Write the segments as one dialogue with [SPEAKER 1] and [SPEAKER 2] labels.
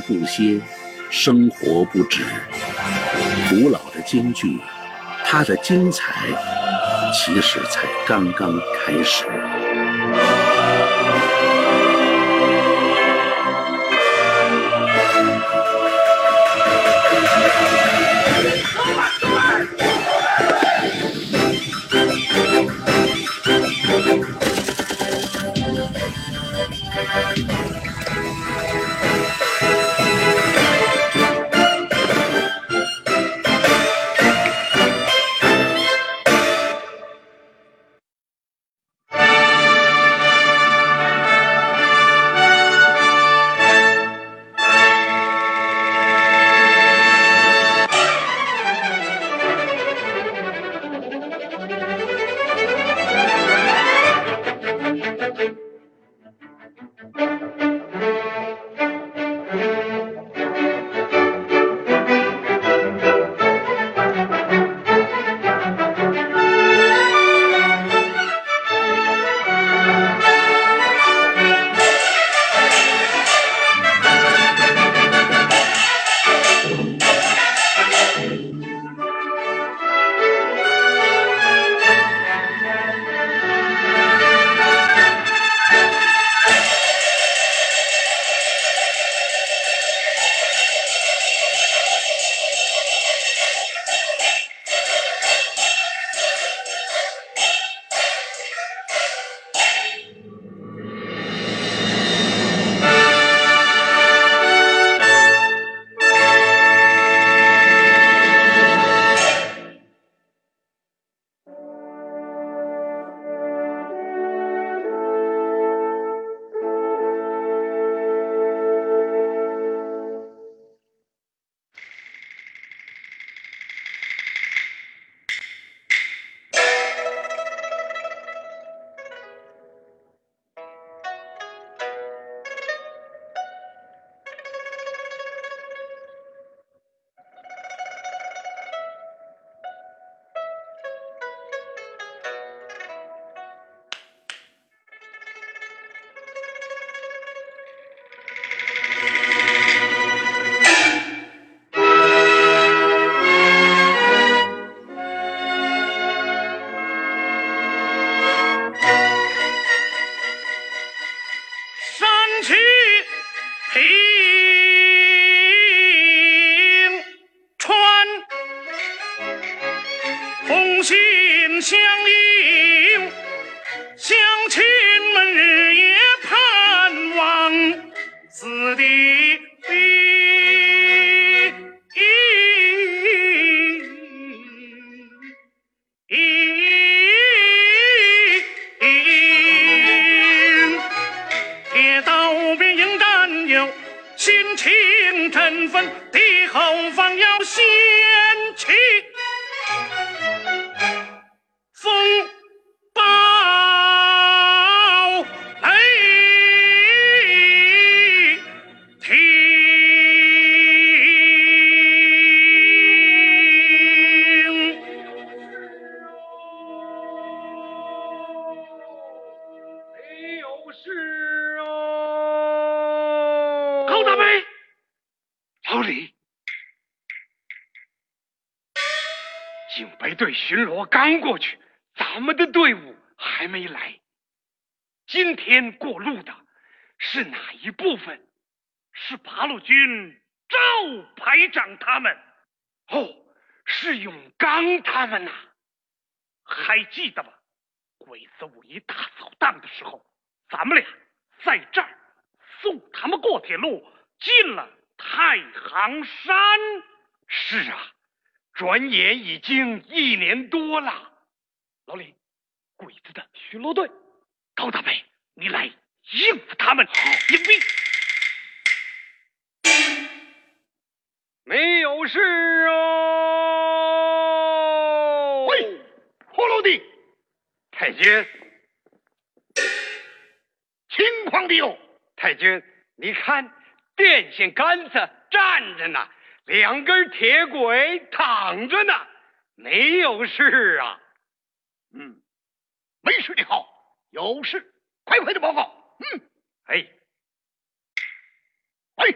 [SPEAKER 1] 不歇，生活不止。古老的京剧，它的精彩其实才刚刚开始。是哦。
[SPEAKER 2] 高大梅，老李，警备队巡逻刚过去，咱们的队伍还没来。今天过路的是哪一部分？是八路军赵排长他们。哦，是永刚他们呐。还记得吗？鬼子五一大扫荡的时候，咱们俩在这儿送他们过铁路，进了太行山。是啊。转眼已经一年多了，老李，鬼子的巡逻队，高大伟，你来应付他们。迎兵，
[SPEAKER 3] 没有事啊。
[SPEAKER 2] 喂，破楼的
[SPEAKER 3] 太君，
[SPEAKER 2] 荒谬！
[SPEAKER 3] 太君，你看，电线杆子站着呢，两根铁轨躺着呢，没有事啊。
[SPEAKER 2] 嗯，没事就好，有事快快的报告。嗯，
[SPEAKER 3] 哎，
[SPEAKER 2] 哎。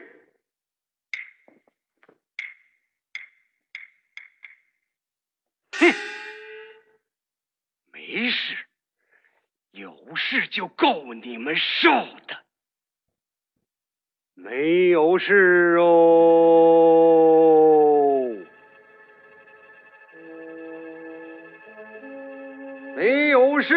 [SPEAKER 2] 哼，没事。有事就够你们受的。
[SPEAKER 4] 没有事哦，没有事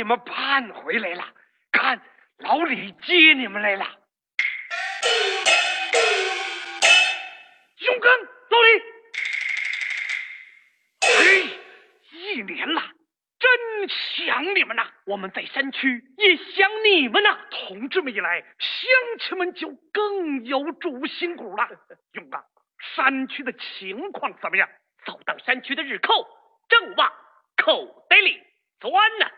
[SPEAKER 2] 你们盼回来了。看，老李接你们来了。永刚，老李，哎，一年了，真想你们呐！我们在山区也想你们呐。同志们一来，乡亲们就更有主心骨了。永刚，山区的情况怎么样？扫荡山区的日寇正往口袋里钻呢。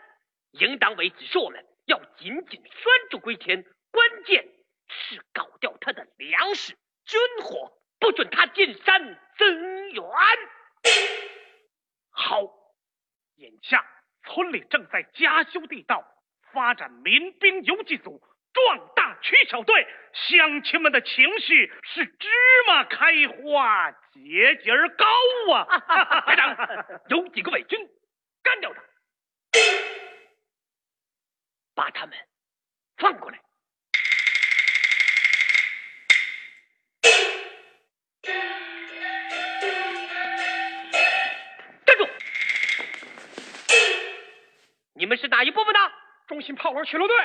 [SPEAKER 2] 应当为之说了，要紧紧拴住龟田，关键是搞掉他的粮食、军火，不准他进山增援。好，眼下村里正在加修地道，发展民兵游击组，壮大区小队。乡亲们的情绪是芝麻开花，节节高啊！排长，有几个伪军，干掉他，把他们放过来。站住！你们是哪一部分的？中心炮火巡逻队。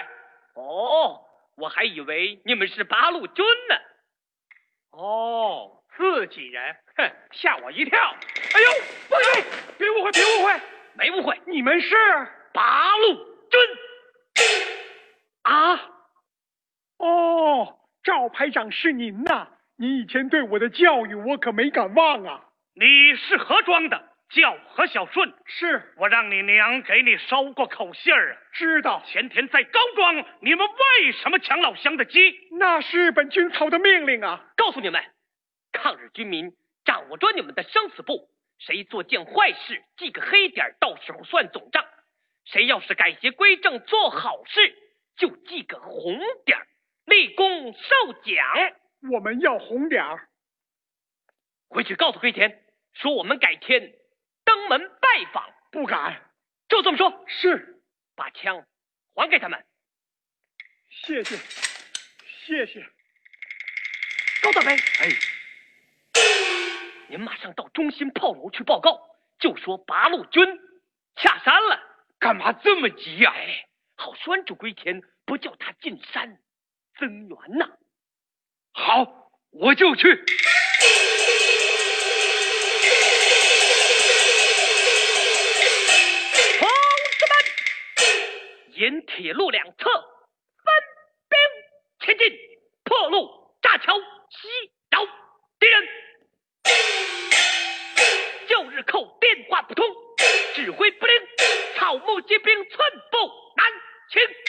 [SPEAKER 2] 哦，我还以为你们是八路军呢。哦，自己人，哼，吓我一跳。哎呦，不对，别误会，别误会，没误会。你你们是
[SPEAKER 3] 八路军
[SPEAKER 2] 啊？哦，赵排长是您呐！你以前对我的教育，我可没敢忘啊。
[SPEAKER 5] 你是何庄的？叫何小顺。
[SPEAKER 2] 是
[SPEAKER 5] 我让你娘给你捎过口信儿啊。
[SPEAKER 2] 知道。
[SPEAKER 5] 前天在高庄，你们为什么抢老乡的鸡？
[SPEAKER 2] 那是日本军曹的命令啊！
[SPEAKER 4] 告诉你们，抗日军民掌握着你们的生死簿，谁做件坏事，记个黑点，到时候算总账；谁要是改邪归正，做好事，就记个红点儿，立功受奖。
[SPEAKER 2] 我们要红点儿。
[SPEAKER 4] 回去告诉黑田，说我们改天登门拜访。
[SPEAKER 2] 不敢。
[SPEAKER 4] 就这么说。
[SPEAKER 2] 是。
[SPEAKER 4] 把枪还给他们。
[SPEAKER 2] 谢谢，谢谢。
[SPEAKER 4] 高大飞，哎，您马上到中心炮楼去报告，就说八路军下山了。
[SPEAKER 3] 干嘛这么急呀？
[SPEAKER 4] 哎，好拴住龟田，不叫他进山增援呐。
[SPEAKER 3] 好，我就去。
[SPEAKER 4] 同志们，沿铁路两侧分兵前进，破路炸桥，袭扰敌人。旧日寇电话不通，指挥不灵，草木皆兵寸步难行。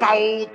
[SPEAKER 6] 间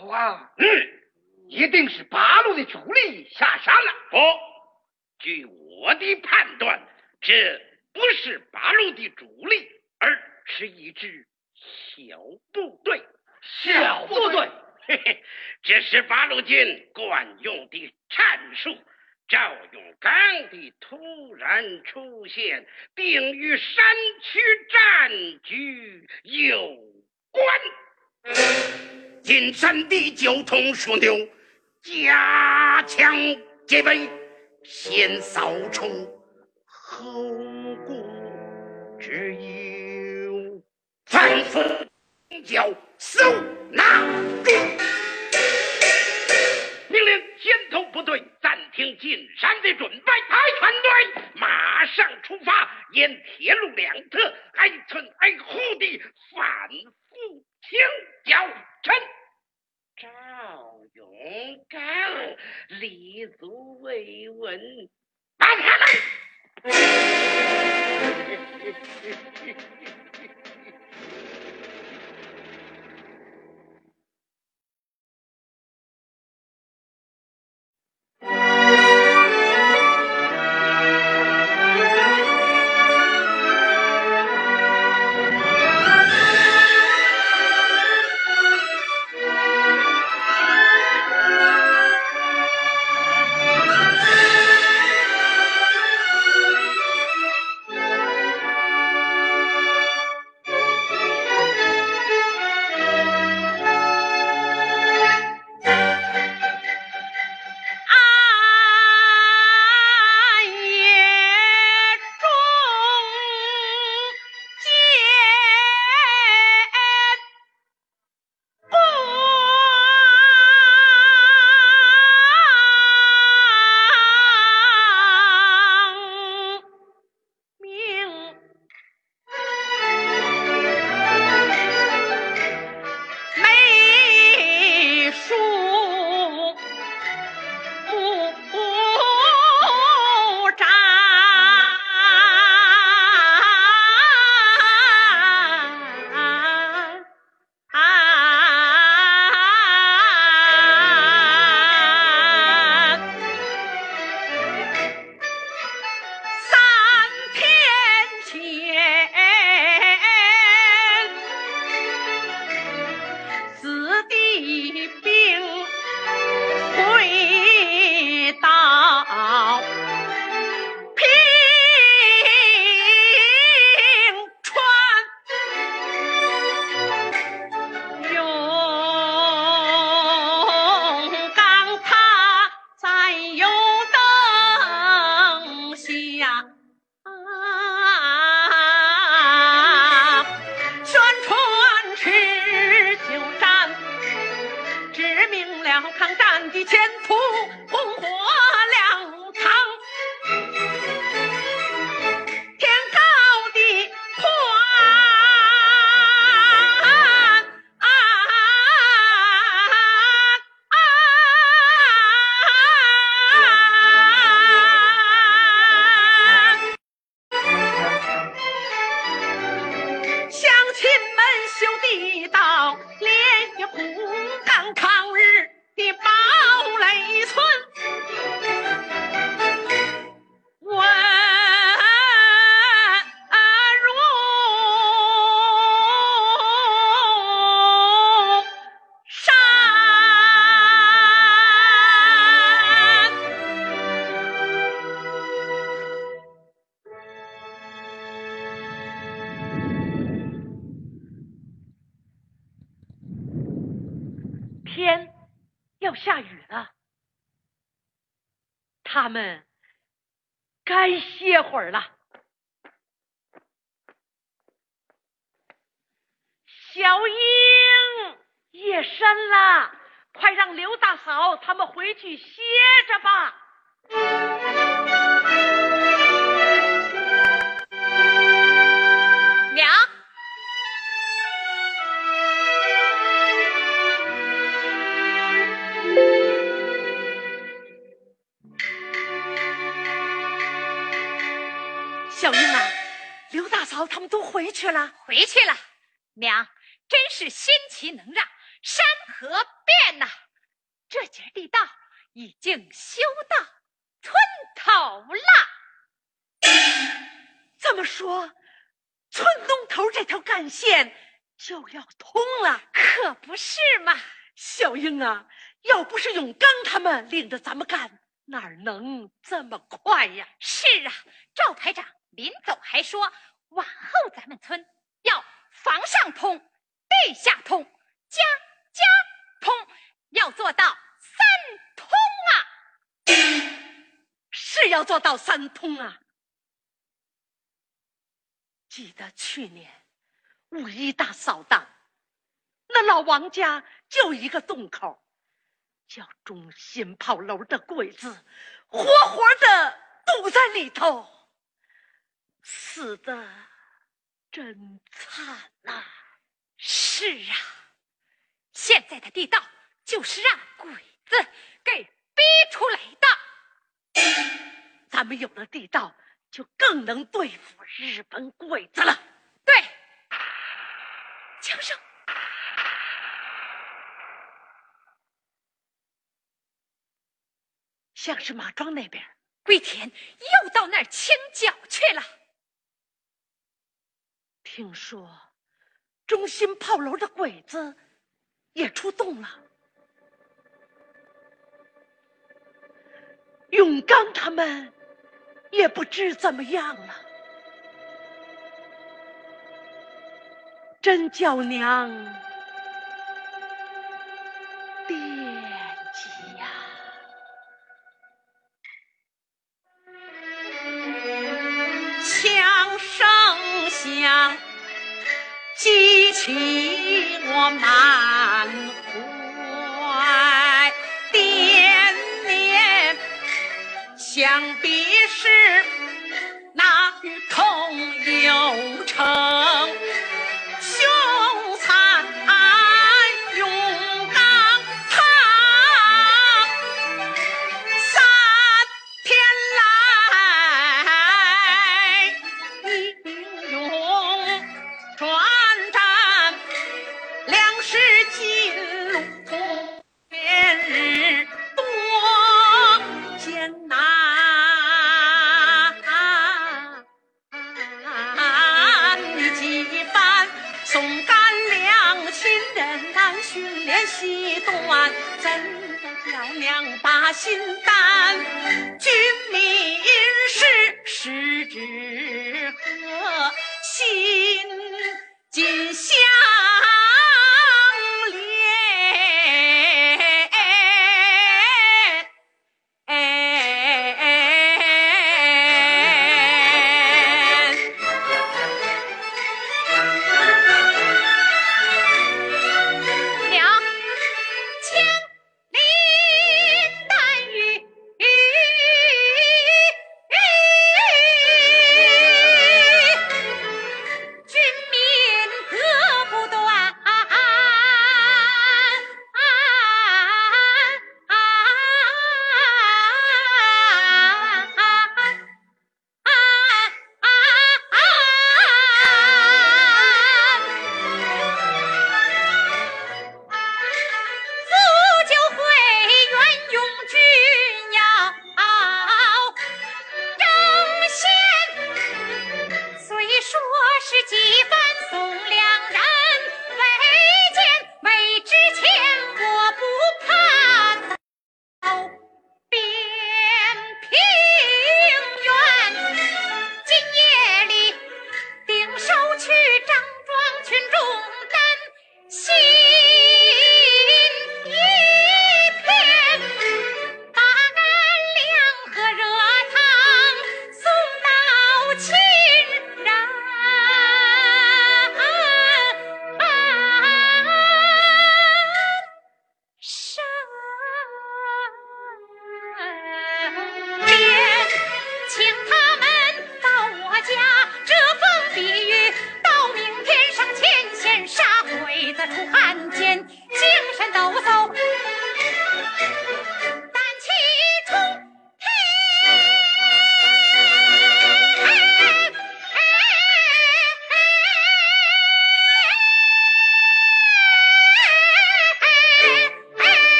[SPEAKER 2] 不小
[SPEAKER 3] 啊！
[SPEAKER 7] 嗯，
[SPEAKER 2] 一定是八路的主力下山了。
[SPEAKER 7] 不，据我的判断，这不是八路的主力，而是一支小部队。
[SPEAKER 2] 小部队，
[SPEAKER 7] 嘿嘿，这是八路军惯用的战术。赵永刚的突然出现，并与山区战局有关。金山的交通枢纽加强戒备，先扫除后顾之忧，反复叫搜拿住。命令先头部队暂停进山的准备，排船队马上出发，沿铁路两侧挨村挨户地反复清剿陈。赵勇刚立足未稳，把他们。
[SPEAKER 8] 天
[SPEAKER 9] 要下雨了，他们该歇会儿了。小英，夜深了，快让刘大嫂他们回去歇着吧。小英啊，刘大嫂他们都回去了。
[SPEAKER 10] 回去了。娘，真是心奇能让，山河变呐！这节地道已经修到村头了。
[SPEAKER 9] 这么说，村东头这条干线就要通了。
[SPEAKER 10] 可不是嘛！
[SPEAKER 9] 小英啊，要不是永刚他们领着咱们干，哪能这么快呀？
[SPEAKER 10] 是啊，赵排长临走还说，往后咱们村要房上通，地下通，家家通，要做到三通啊！
[SPEAKER 9] 是要做到三通啊！记得去年五一大扫荡，那老王家就一个洞口，叫中心炮楼的鬼子活活的堵在里头，死的真惨呐、
[SPEAKER 10] 是啊，现在的地道就是让鬼子给逼出来的。
[SPEAKER 9] 咱们有了地道，就更能对付日本鬼子了。
[SPEAKER 10] 对，枪声，
[SPEAKER 9] 像是马庄那边，
[SPEAKER 10] 龟田又到那儿清剿去了。
[SPEAKER 9] 听说中心炮楼的鬼子也出动了。永刚他们也不知怎么样了，真叫娘
[SPEAKER 7] 起我满怀惦念，想必是那雨痛有成，心
[SPEAKER 4] 大。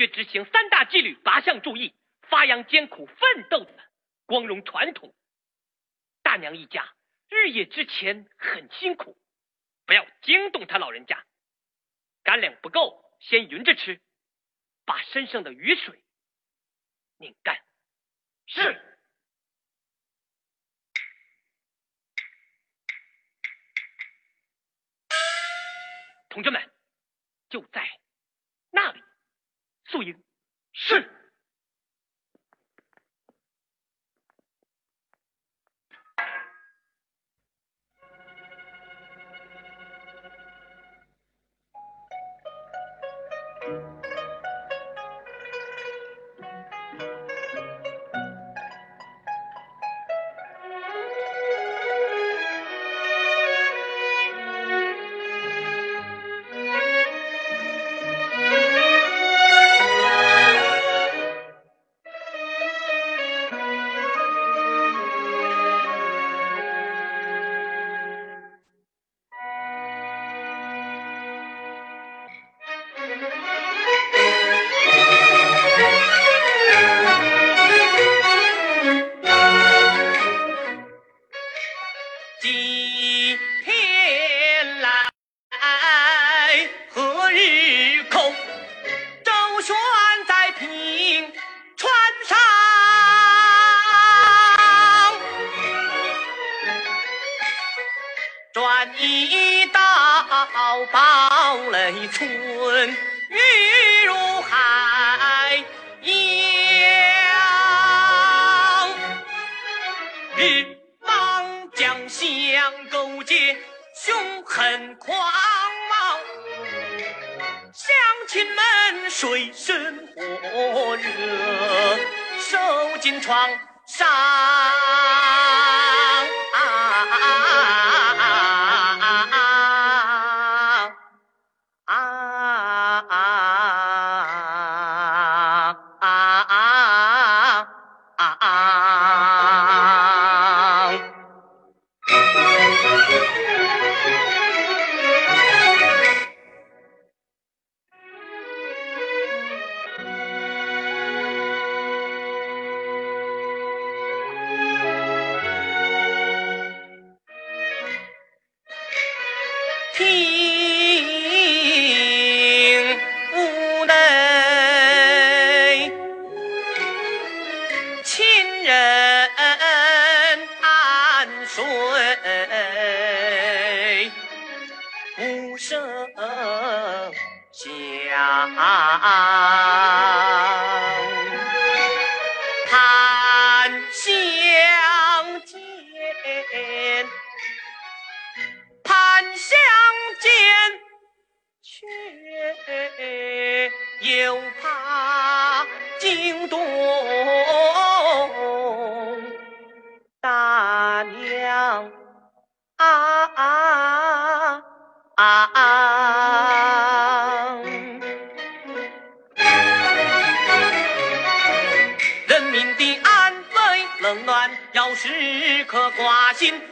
[SPEAKER 4] 决执行三大纪律八项注意，发扬艰苦奋斗的光荣传统。大娘一家日夜之前很辛苦，不要惊动他老人家。干粮不够，先匀着吃，把身上的雨水拧干。是。同志们，就在那里。素英。是。
[SPEAKER 9] 啊
[SPEAKER 7] 啊
[SPEAKER 10] 啊啊。人民的
[SPEAKER 11] 安危冷暖要
[SPEAKER 4] 时刻挂心。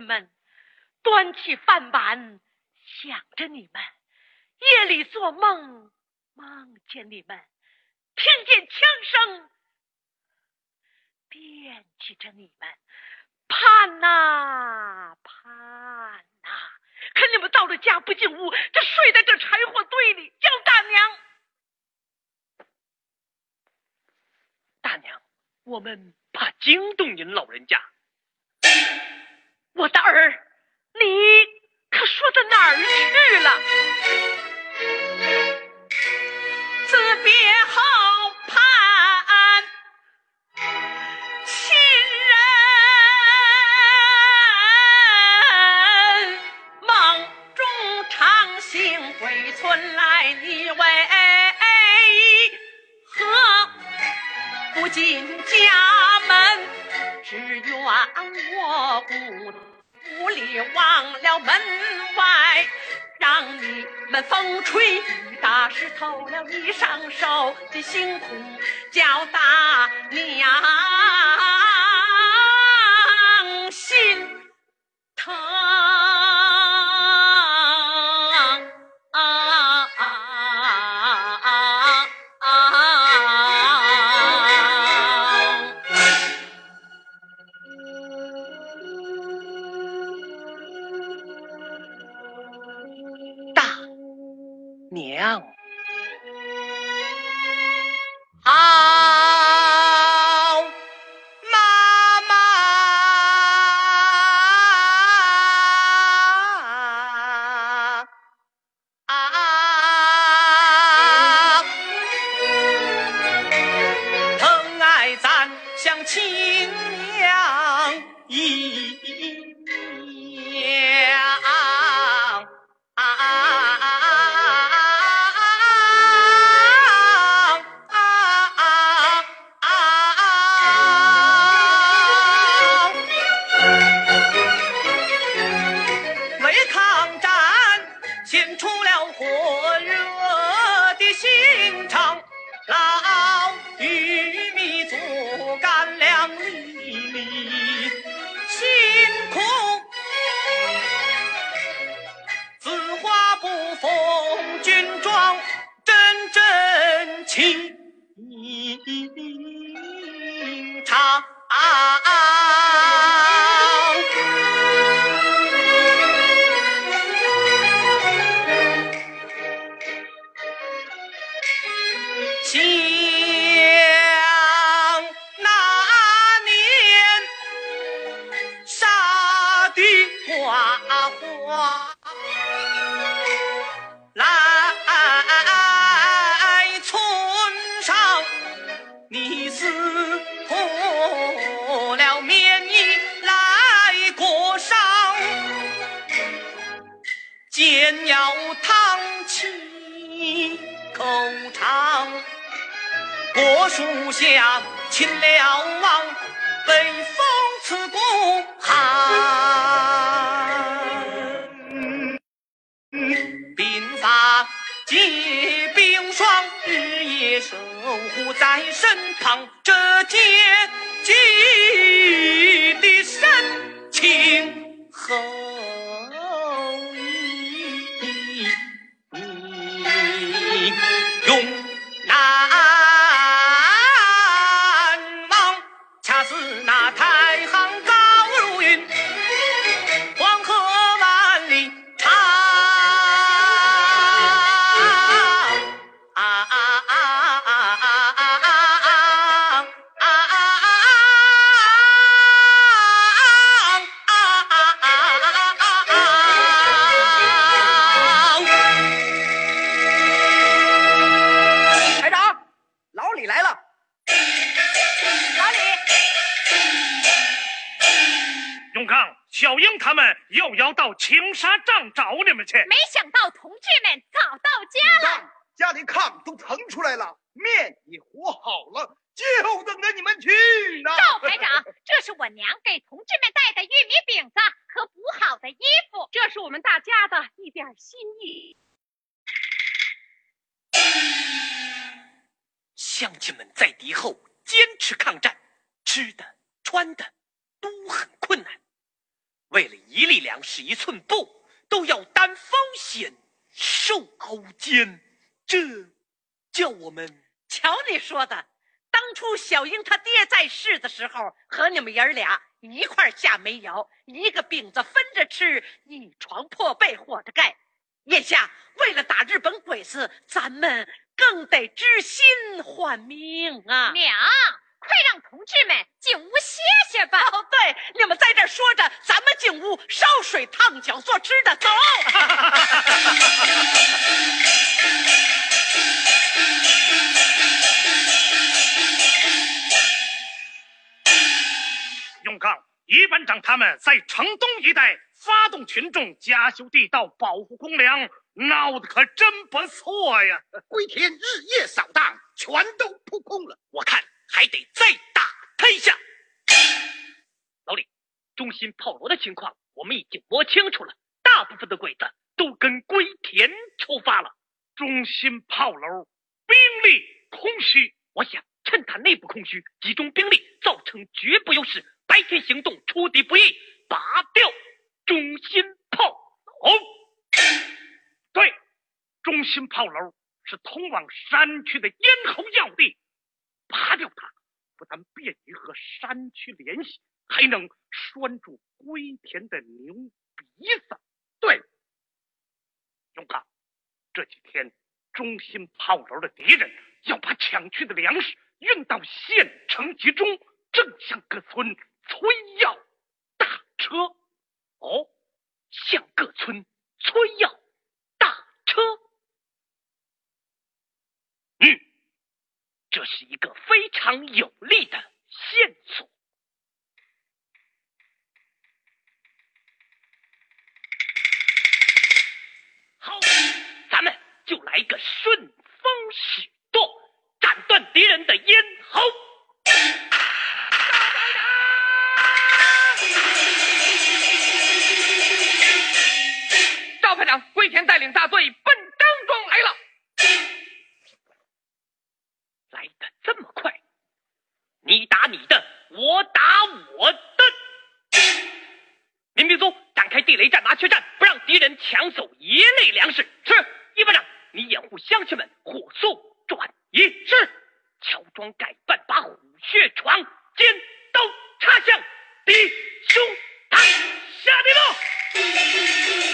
[SPEAKER 4] 们子，咱们更得知心换命啊！
[SPEAKER 10] 娘。快让同志们进屋歇歇吧。
[SPEAKER 4] 哦，对，你们在这说着，咱们进屋烧水烫脚做吃的。走。
[SPEAKER 1] 永康一班长他们在城东一带发动群众加修地道，保护公粮，闹得可真不错呀！
[SPEAKER 12] 归田日夜扫荡，全都扑空了。
[SPEAKER 11] 我看。还得再打他一下。老李，中心炮楼的情况我们已经摸清楚了，大部分的鬼子都跟归田出发了。
[SPEAKER 1] 中心炮楼兵力空虚，
[SPEAKER 11] 我想趁他内部空虚，集中兵力，造成局部优势，白天行动出敌不意，拔掉中心炮楼。
[SPEAKER 1] 对，中心炮楼是通往山区的咽喉要地。拔掉它，不但便于和山区联系，还能拴住归田的牛鼻子。对，勇刚，这几天中心炮楼的敌人要把抢去的粮食运到县城集中，正向各村催要大车。哦，向各村催要大车。嗯。这是一个非常有力的线索。好，咱们就来个顺风使舵，斩断敌人的咽喉。
[SPEAKER 11] 排长，龟田带领大队奔张庄来了。来的这么快，你打你的，我打我的。民兵组展开地雷战、麻雀战，不让敌人抢走一类粮食。是，一排长，你掩护乡亲们，火速转移。是，
[SPEAKER 3] 乔
[SPEAKER 2] 装改扮，把虎穴床、
[SPEAKER 13] 尖刀插向敌胸膛。下地
[SPEAKER 3] 喽！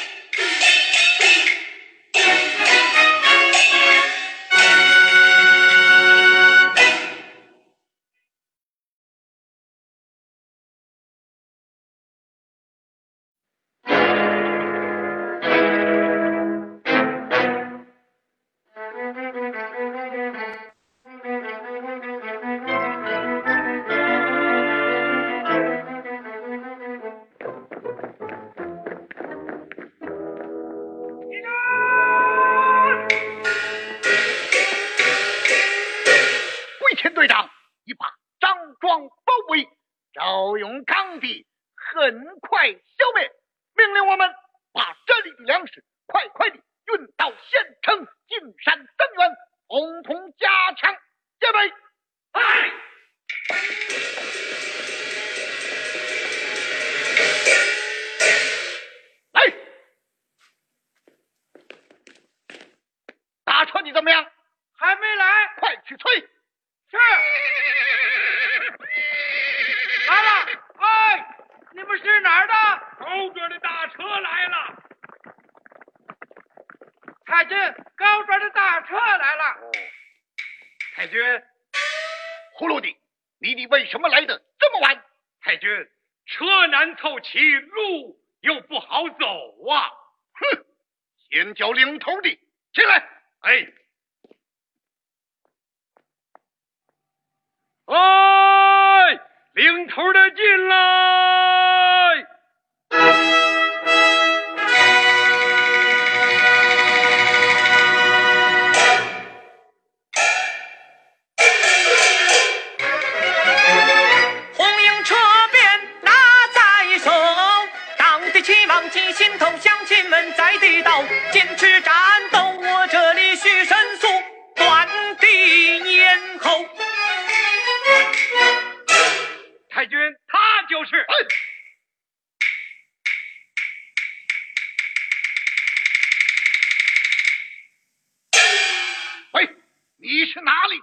[SPEAKER 3] 你是哪里？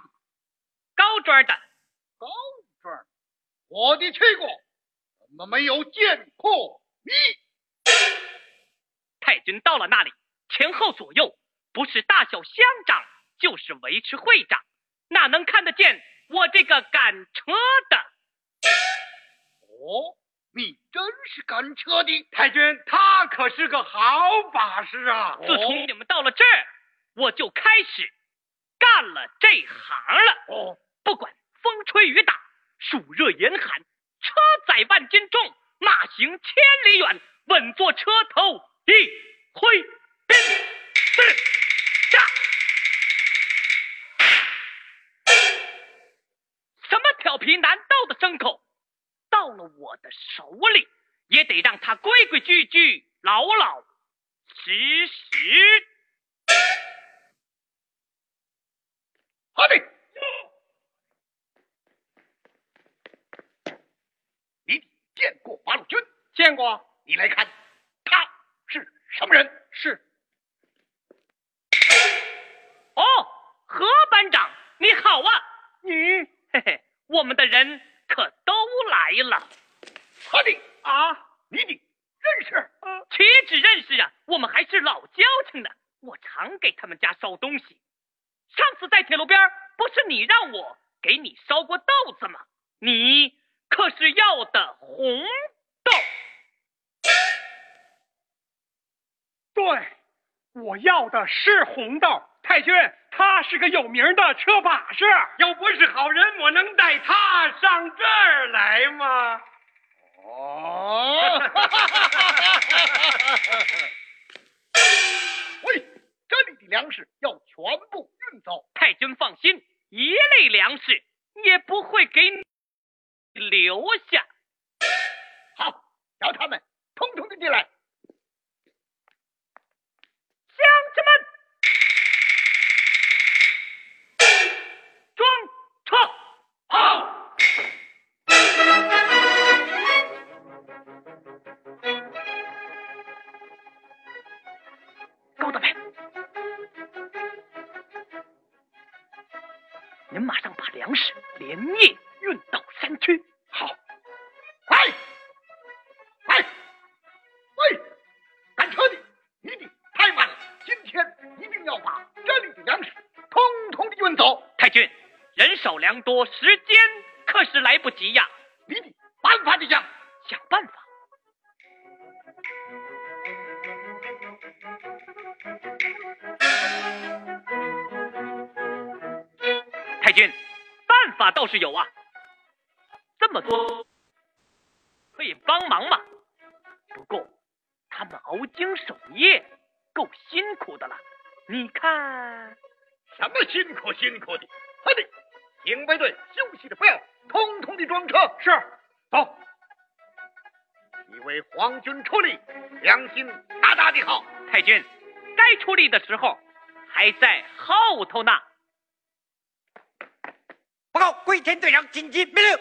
[SPEAKER 4] 高庄的，
[SPEAKER 3] 高庄，我的去过，怎么没有见过你？
[SPEAKER 4] 太君到了那里，前后左右不是大小乡长，就是维持会长，哪能看得见我这个赶车的？
[SPEAKER 3] 哦，你真是赶车的。
[SPEAKER 2] 太君，他可是个好把式啊！
[SPEAKER 4] 自从你们到了这儿，我就开始干了这行了。
[SPEAKER 3] 哦，
[SPEAKER 4] 不管风吹雨打，暑热严寒，车载万斤重，马行千里远，稳坐车头，一挥鞭，四下。什么调皮难斗的牲口，到了我的手里，也得让他规规矩矩、老老实实。
[SPEAKER 3] 好的。你见过八路军？
[SPEAKER 4] 见过，
[SPEAKER 3] 你来看，他是什么人？
[SPEAKER 4] 是。哦，何班长，你好啊！你，嘿嘿，我们的人可都来了。
[SPEAKER 3] 好的，
[SPEAKER 4] 啊，
[SPEAKER 3] 你的认识？
[SPEAKER 4] 岂止认识啊，我们还是老交情呢。我常给他们家捎东西。上次在铁路边儿，不是你让我给你烧过豆子吗？你可是要的红豆。
[SPEAKER 2] 对，我要的是红豆。太君，他是个有名的车把式，要不是好人，我能带他上这儿来吗？
[SPEAKER 3] 哦，喂，这里的粮食要全部运走。
[SPEAKER 4] 太君放心，一粒粮食也不会给你留下。
[SPEAKER 3] 好，叫他们通通的进来。
[SPEAKER 4] 乡亲们，装车！
[SPEAKER 2] 好。
[SPEAKER 4] 您马上把粮食连夜运到山区。
[SPEAKER 3] 好，快，快，喂，赶车的，你的太慢了，今天一定要把这里的粮食通通的运走。
[SPEAKER 4] 太君，人手粮多，时间可是来不及呀。
[SPEAKER 3] 你的办法的想，
[SPEAKER 4] 办法倒是有啊。这么多可以帮忙嘛不过他们熬经守夜够辛苦的了你看。
[SPEAKER 3] 什么辛苦辛苦的？快点警备队休息的不要通通的装车。
[SPEAKER 2] 是走
[SPEAKER 3] 你为皇军出力良心大大的好。
[SPEAKER 4] 太君该出力的时候还
[SPEAKER 14] 在后头呢。
[SPEAKER 4] 报告龟田队长紧急命令。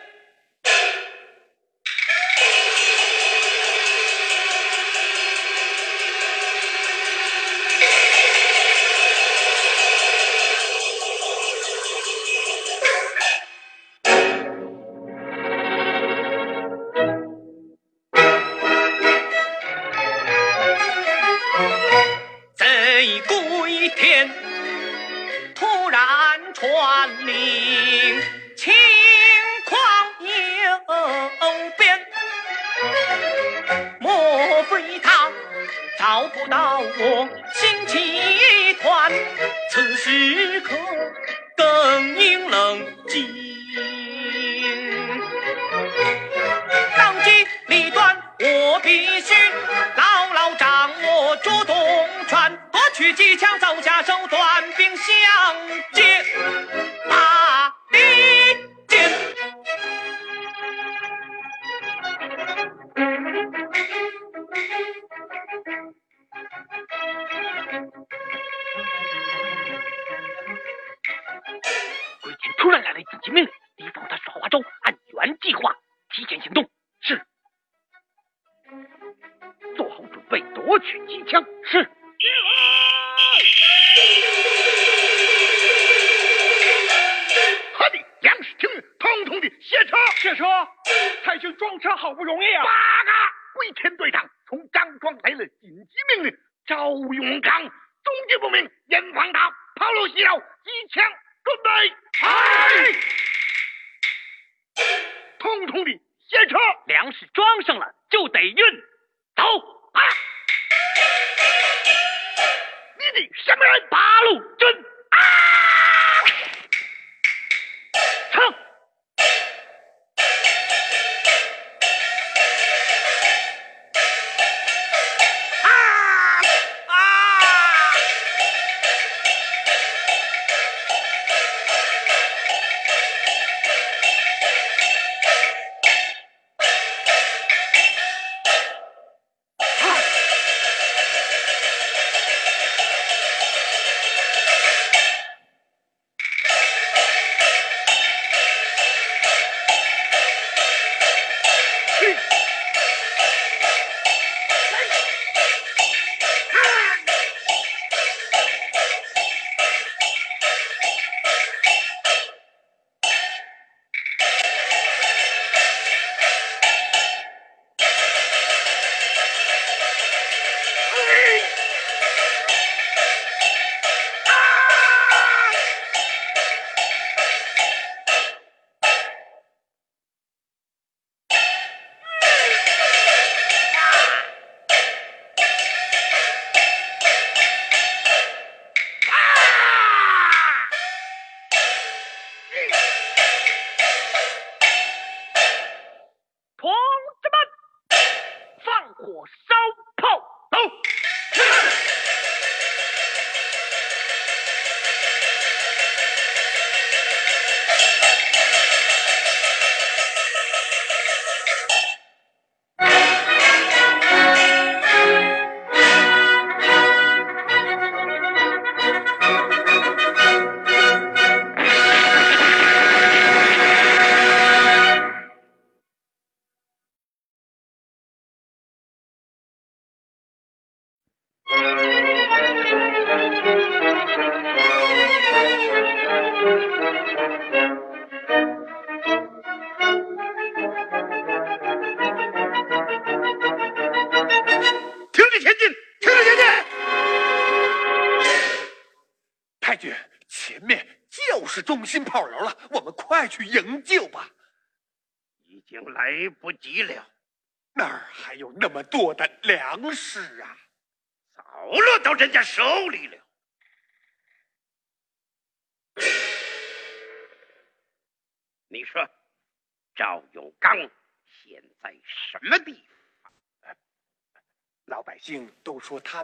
[SPEAKER 4] 找不到我心一团，此时刻更应冷静。当机立断，我必须牢牢掌握主动权，夺取机枪，走下手段，
[SPEAKER 5] 兵心。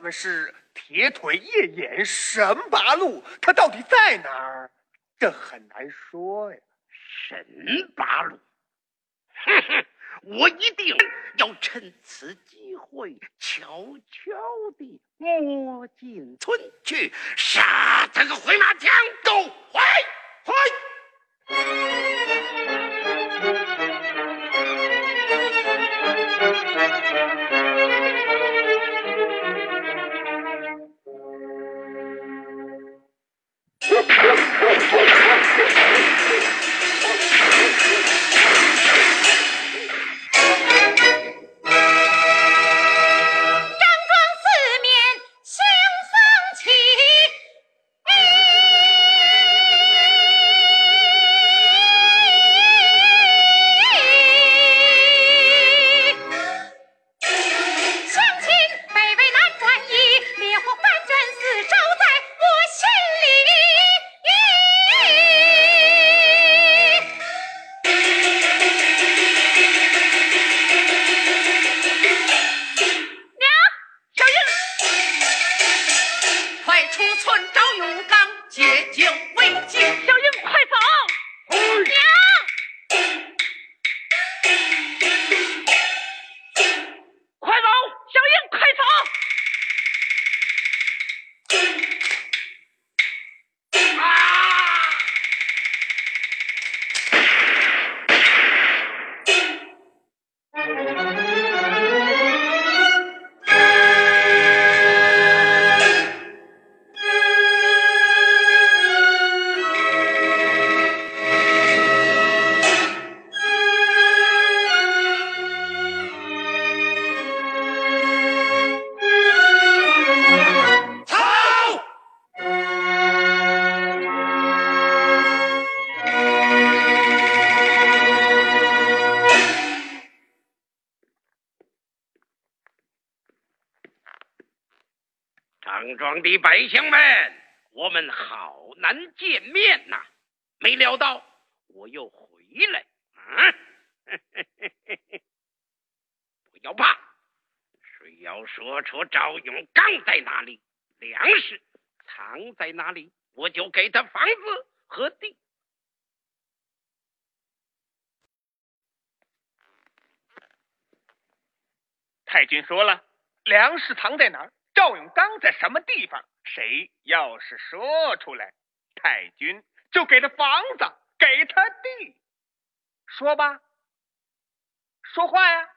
[SPEAKER 5] 们是铁腿夜眼神八路他到底在哪儿？这很难说呀
[SPEAKER 6] 神八路。哼哼我一定要趁此机会悄悄地摸进村去杀他个回马枪。狗回回。百姓们，我们好难见面呐！没料到我又回来啊！不要怕，谁要说出赵永刚在哪里，粮食藏在哪里，我就给他房子和地。
[SPEAKER 5] 太君说了，粮食藏在哪儿？赵永刚在什么地方？谁要是说出来，太君就给他房子，给他地。说吧，说话呀！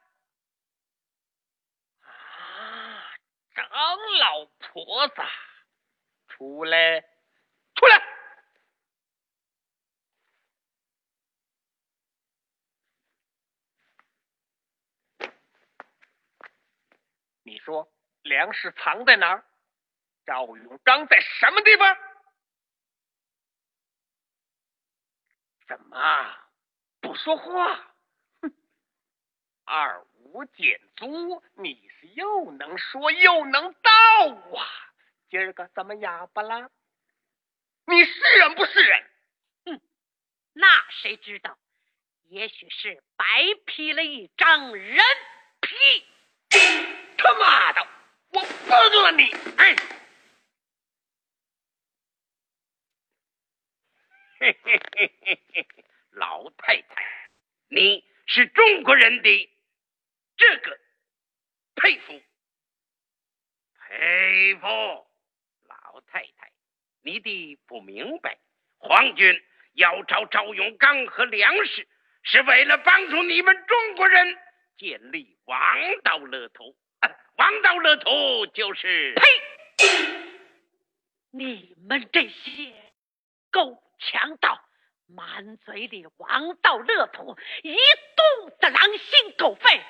[SPEAKER 5] 啊，张老婆子，出来，出来！你说粮食藏在哪儿？赵永刚在什么地方？怎么不说话？哼！二五减租，你是又能说又能道啊！今儿个怎么哑巴了？你是人不是人？
[SPEAKER 7] 哼那谁知道？也许是白披了一张人皮。
[SPEAKER 5] 他妈的，我崩了你！哎，
[SPEAKER 6] 嘿嘿嘿嘿嘿，老太太，你是中国人的这个佩服佩服，老太太，你的不明白，皇军要找赵永刚和粮食，是为了帮助你们中国人建立王道乐土。啊 王道乐土就是
[SPEAKER 7] 呸！你们这些狗强盗，满嘴里王道乐土，一肚子狼心狗肺，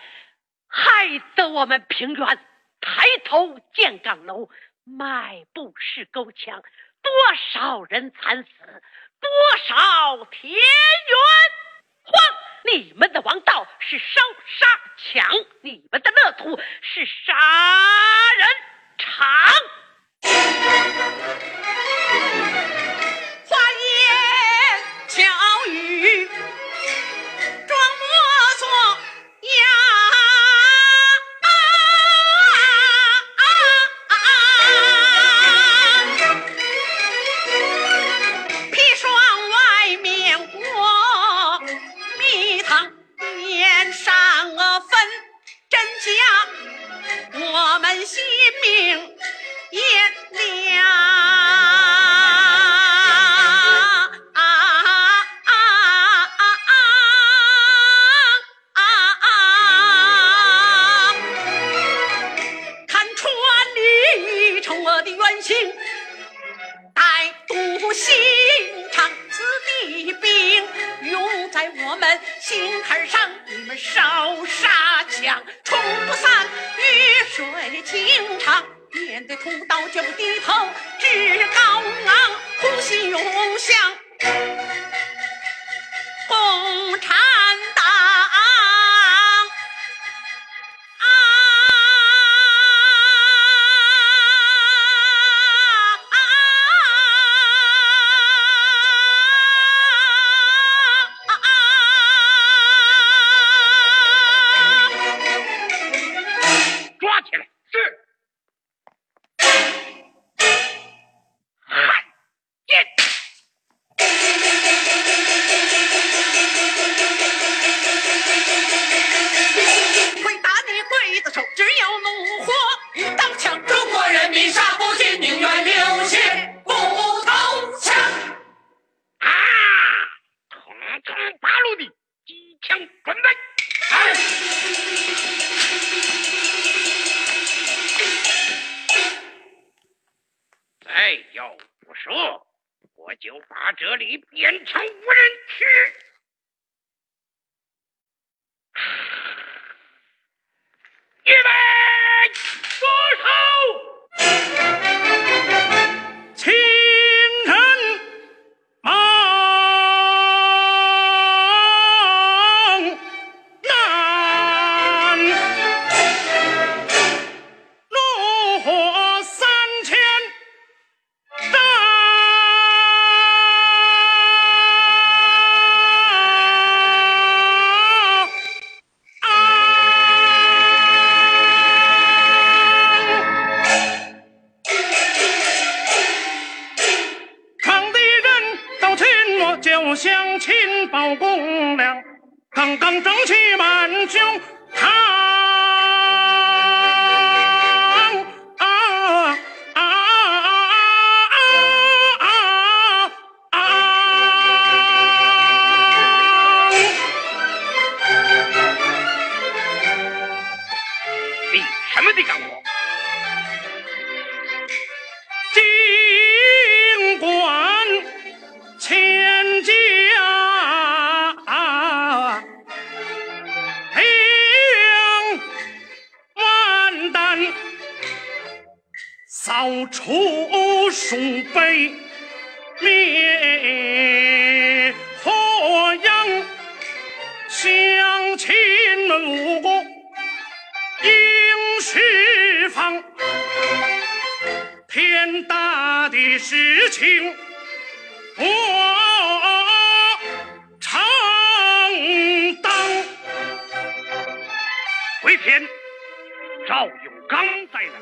[SPEAKER 7] 害得我们平原抬头见岗楼，迈步是沟墙，多少人惨死，多少田园荒。你们的王道是烧杀抢，你们的乐土是杀人场。
[SPEAKER 9] 请眼亮看穿你，已成我的冤情，歹杜
[SPEAKER 7] 兴肠子弟兵，用在我们心坎上，你们收手。水清长。面对屠刀绝不低头，志高昂，红心永向共产
[SPEAKER 1] 乡亲们无辜应释放。天大的事情，我承担。
[SPEAKER 2] 回天，赵永刚在哪？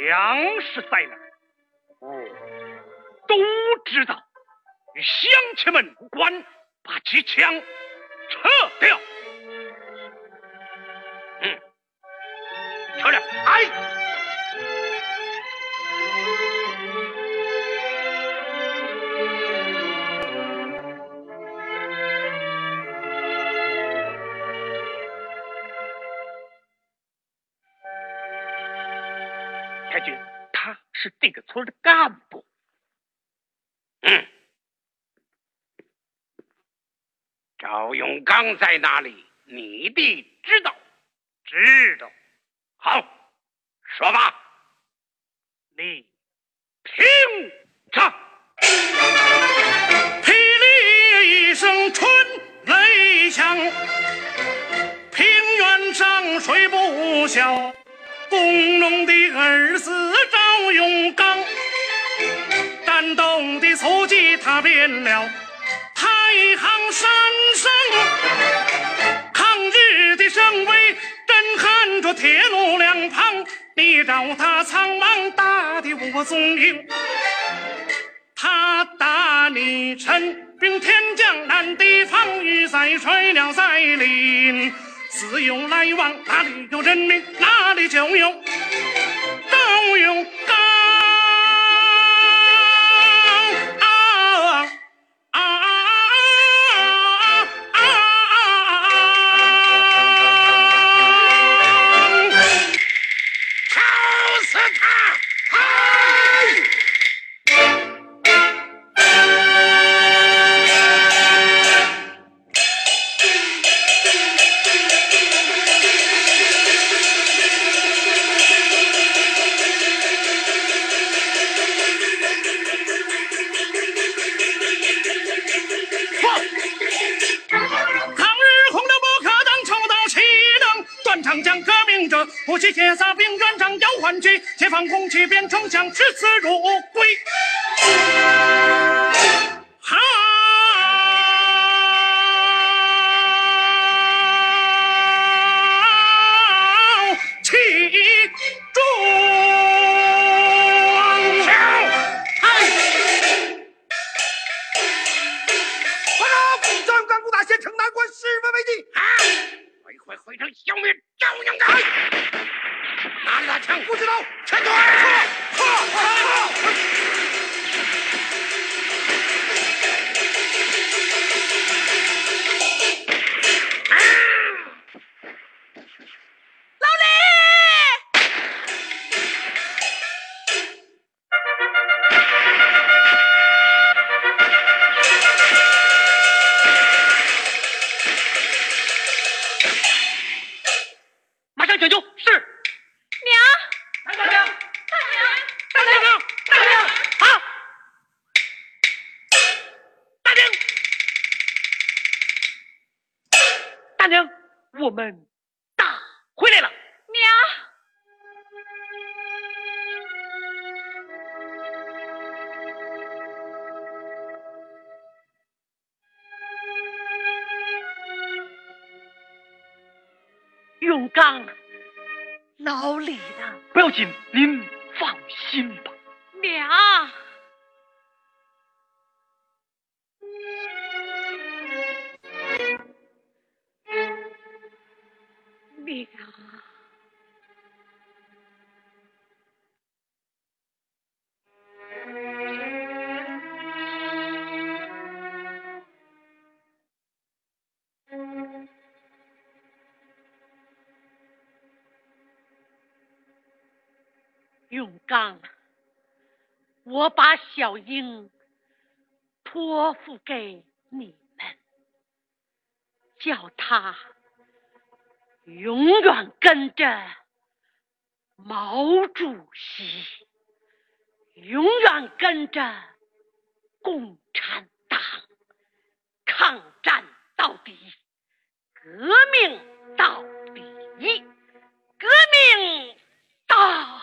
[SPEAKER 2] 粮食在哪？哦，都知道。与乡亲们无关，把机枪哎呦。
[SPEAKER 6] 嗯。漂亮。哎。赵永刚在哪里？你弟知道？
[SPEAKER 2] 知道。
[SPEAKER 6] 好，说吧。
[SPEAKER 2] 你
[SPEAKER 6] 听着。
[SPEAKER 1] 霹雳一声春雷响，平原上水不小，工农的儿子赵永刚，战斗的足迹踏遍了，太行，抗日的声威震撼着铁路两旁，你找他苍茫大地无踪影。他打你陈兵天降，难敌防御在水鸟在林，自有来往，哪里有人民，哪里就有
[SPEAKER 7] 小英托付给你们叫他永远跟着毛主席永远跟着共产党抗战到底革命到底革命到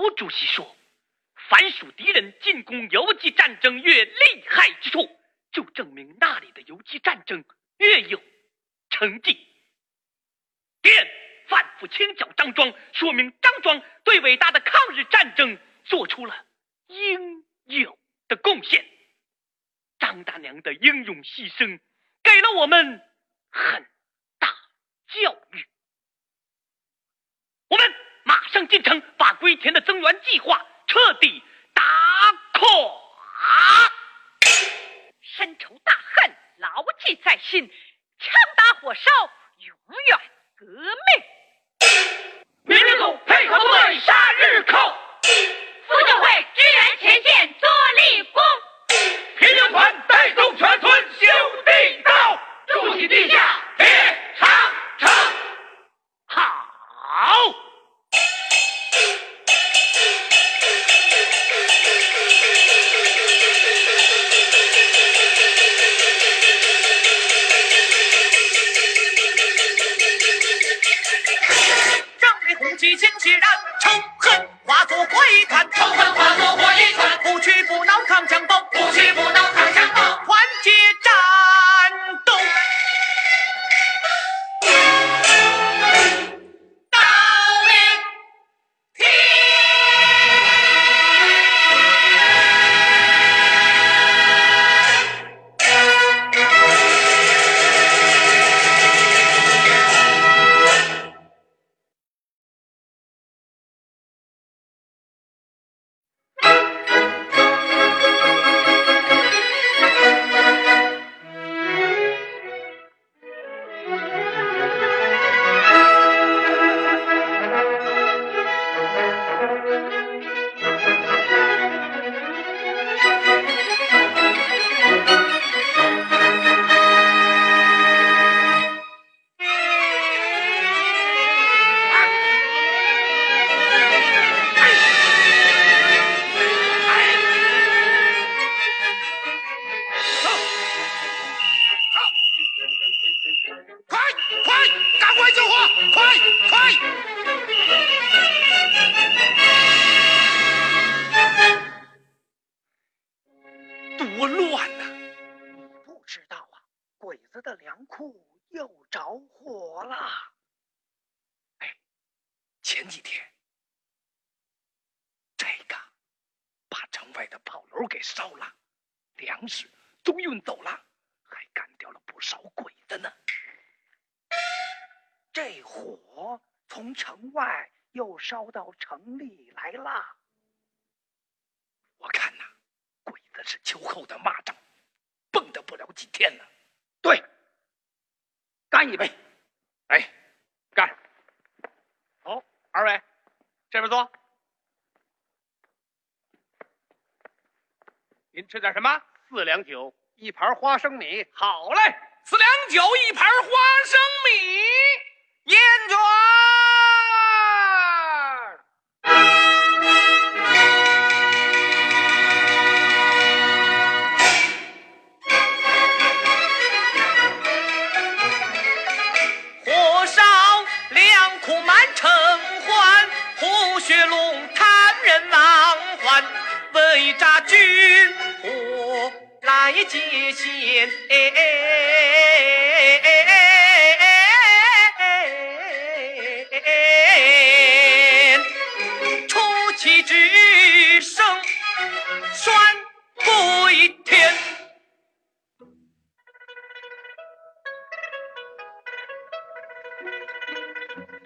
[SPEAKER 4] 毛主席说：“凡属敌人进攻游击战争越厉害之处，就证明那里的游击战争越有成绩。”电反复清剿张庄，说明张庄对伟大的抗日战争做出了应有的贡献。张大娘的英勇牺牲，给了我们很大教育。我们马上进城，把归田的增援计划彻底打垮。
[SPEAKER 15] 深仇大恨，牢记在心，枪打火烧，永远革命。
[SPEAKER 4] 民兵组配合部队杀日寇，
[SPEAKER 10] 妇救会支援前线做立功。
[SPEAKER 6] 平营团带动全村修地道，筑起地下铁
[SPEAKER 12] 让你红旗尽血燃，仇恨化作火一团，
[SPEAKER 6] 仇恨化作火一团，
[SPEAKER 12] 不屈不挠抗强暴，
[SPEAKER 6] 不屈不挠抗强暴，
[SPEAKER 12] 团结
[SPEAKER 16] 两酒，一盘花生米。
[SPEAKER 17] 好嘞，四两酒，一盘花生米，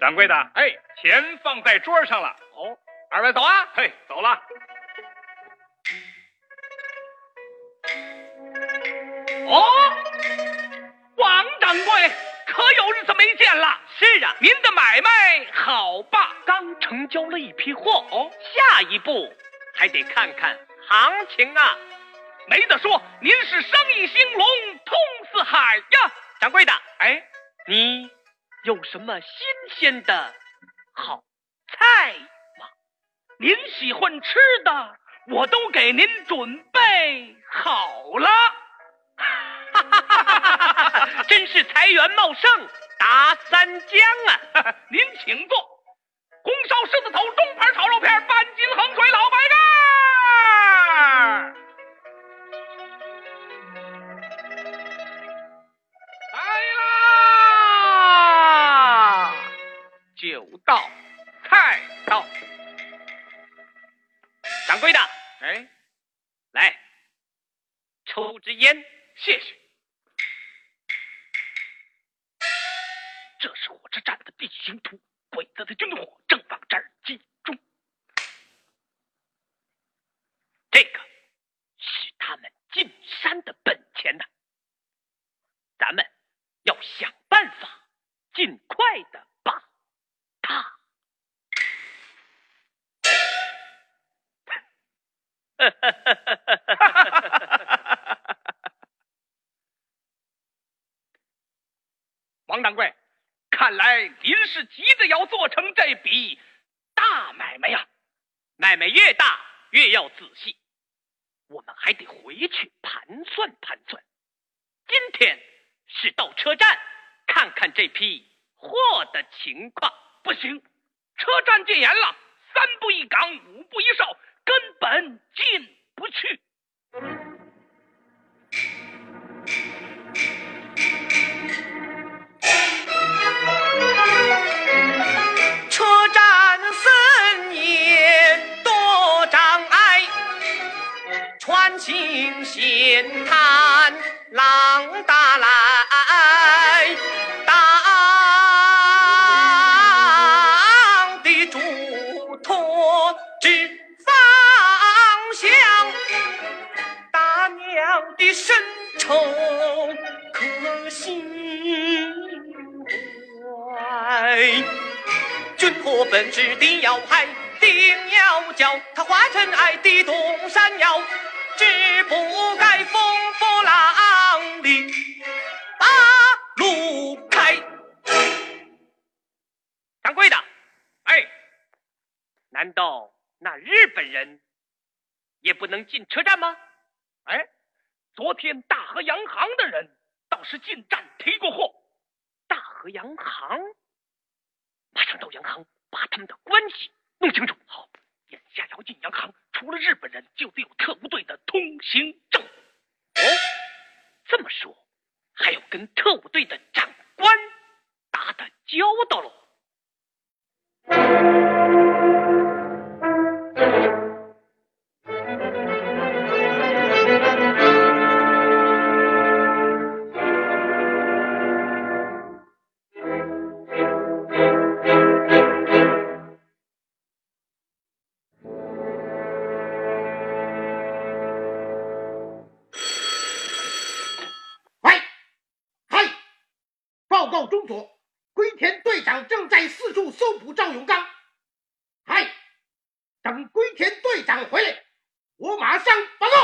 [SPEAKER 17] 掌柜的，哎，钱放在桌上了。哦，二位走啊！嘿，走了。
[SPEAKER 2] 哦，王掌柜，可有日子没见了？是啊，您的买卖好吧？刚成交了一批货哦，下一步还得看看行情啊。没得说，您是生意兴隆，通四海呀。掌柜的，哎，你有什么新鲜的好菜吗？您喜欢吃的，我都给您准备好了。哈哈哈哈哈！真是财源茂盛，达三江啊！您请坐。红烧狮子头，中盘炒肉片，半斤衡水老白干。酒到，菜到。掌柜的，哎，来，抽支烟，谢谢。这是火车站的地形图，鬼子的军火正往这儿集中。这个是他们进山的本钱呐、咱们要想办法，尽快的把它。王掌柜，看来您是急着要做成这笔大买卖呀。买卖越大，越要仔细。我们还得回去盘算盘算。今天是到车站看看这批货的情况。不行，车站戒严了，三步一岗，五步一哨，根本进不去。
[SPEAKER 4] 车站森严多障碍，穿行险滩浪打浪，我本是定要害，定要叫他化尘埃的东山摇，只不该风波浪里把路开。
[SPEAKER 2] 掌柜的，哎，难道那日本人也不能进车站吗？哎，昨天大河洋行的人倒是进站提过货。大河洋行，马上到洋行把他们的关系弄清楚。好，眼下要进洋行，除了日本人，就得有特务队的通行证。哦，这么说，
[SPEAKER 4] 还要跟特务队的长官打打交道喽。
[SPEAKER 6] 报中佐，龟田队长正在四处搜捕赵永刚。嗨，等龟田队长回来，我马上报告。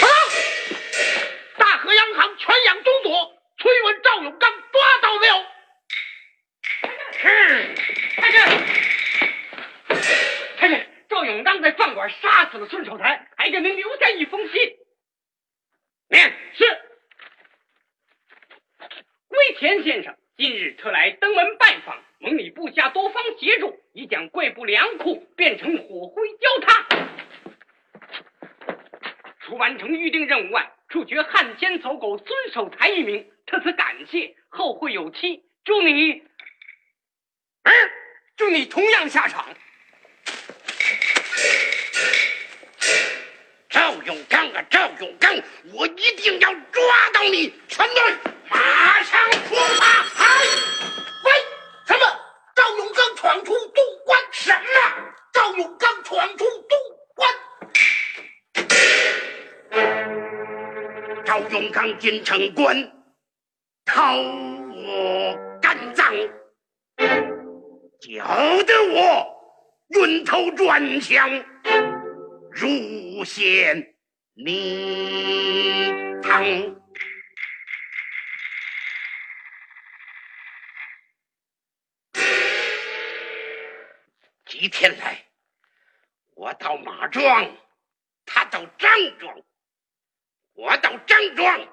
[SPEAKER 6] 报告！大河洋行全养中佐催问赵永刚抓到没有？是，太监。
[SPEAKER 4] 赵永刚在饭馆杀死了孙守才，还给您留下一封信。
[SPEAKER 6] 面
[SPEAKER 4] 是。龟田先生今日特来登门拜访，蒙你部下多方协助，已将贵部粮库变成火灰焦炭。除完成预定任务外，处决汉奸走狗孙守才一名，特此感谢，后会有期。祝你，
[SPEAKER 6] 嗯，
[SPEAKER 4] 祝你同样下场。
[SPEAKER 6] 赵赵永刚，我一定要抓到你！全队马上出发！哎，喂，什么？赵永刚闯出东关？什么？赵永刚闯出东关？赵永刚进城关，掏我肝脏，搅得我晕头转向。入陷泥塘。几天来，我到马庄，他到张庄；我到张庄，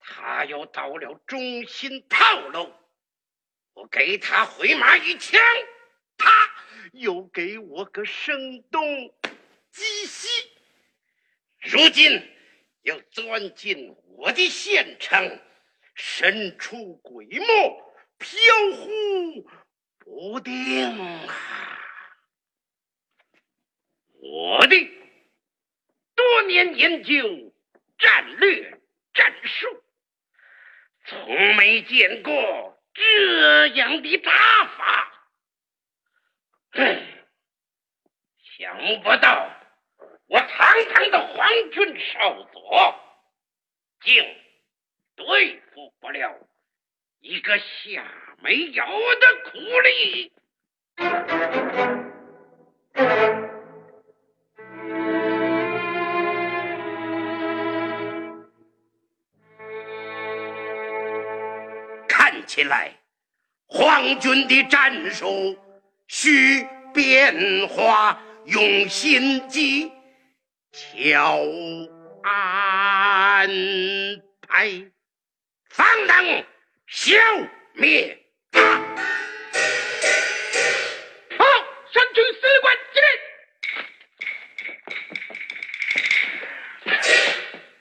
[SPEAKER 6] 他又到了中心炮楼。我给他回马一枪，他又给我个声东。击西，如今又钻进我的县城，神出鬼没，飘忽不定啊！我的多年研究战略战术，从没见过这样的打法。哼，想不到。我堂堂的皇军少佐，竟对付不了一个下没有的苦力。看起来，皇军的战术需变化，用心机。巧安排，方能消灭他。好，山区司令官接令。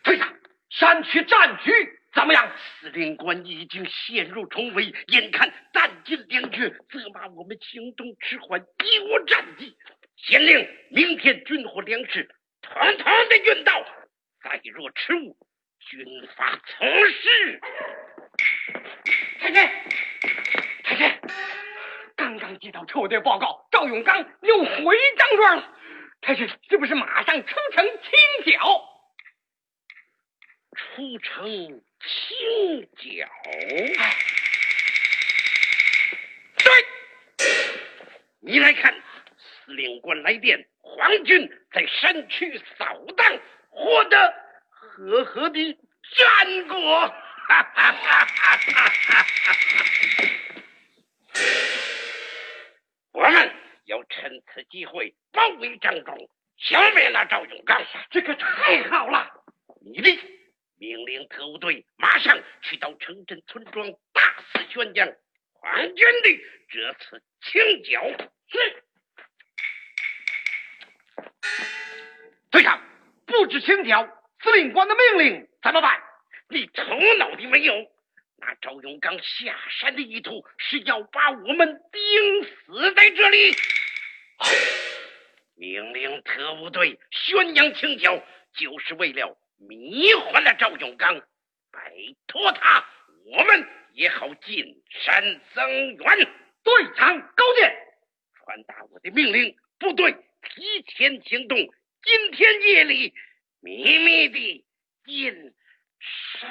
[SPEAKER 6] 退下，山区战局怎么样？司令官已经陷入重围，眼看弹尽粮绝，责骂我们行动迟缓，贻误战机。县令，明天军火粮食。团团的运到，再若迟误，军法从事。
[SPEAKER 4] 太监，太监，刚刚接到特务队报告，赵永刚又回张庄了。太监是不是马上出城清剿？
[SPEAKER 6] 出城清剿？对，你来看，司令官来电。皇军在山区扫荡，获得赫赫的战果。我们要趁此机会包围张庄，消灭了赵永刚。
[SPEAKER 4] 这可太好了！
[SPEAKER 6] 你的命令特务队马上去到城镇村庄，大肆宣讲皇军的这次清剿。是。
[SPEAKER 10] 队长，不知情条，司令官的命令怎么办？你头脑的没有？那赵永刚下山的意图是要把我们钉死在这里。命令特务队宣扬情条，就是为了迷惑了赵永刚，摆脱他，我们也好进山增援。队长高见，传达我的命令，部队提前行动，今天夜里秘密地进山。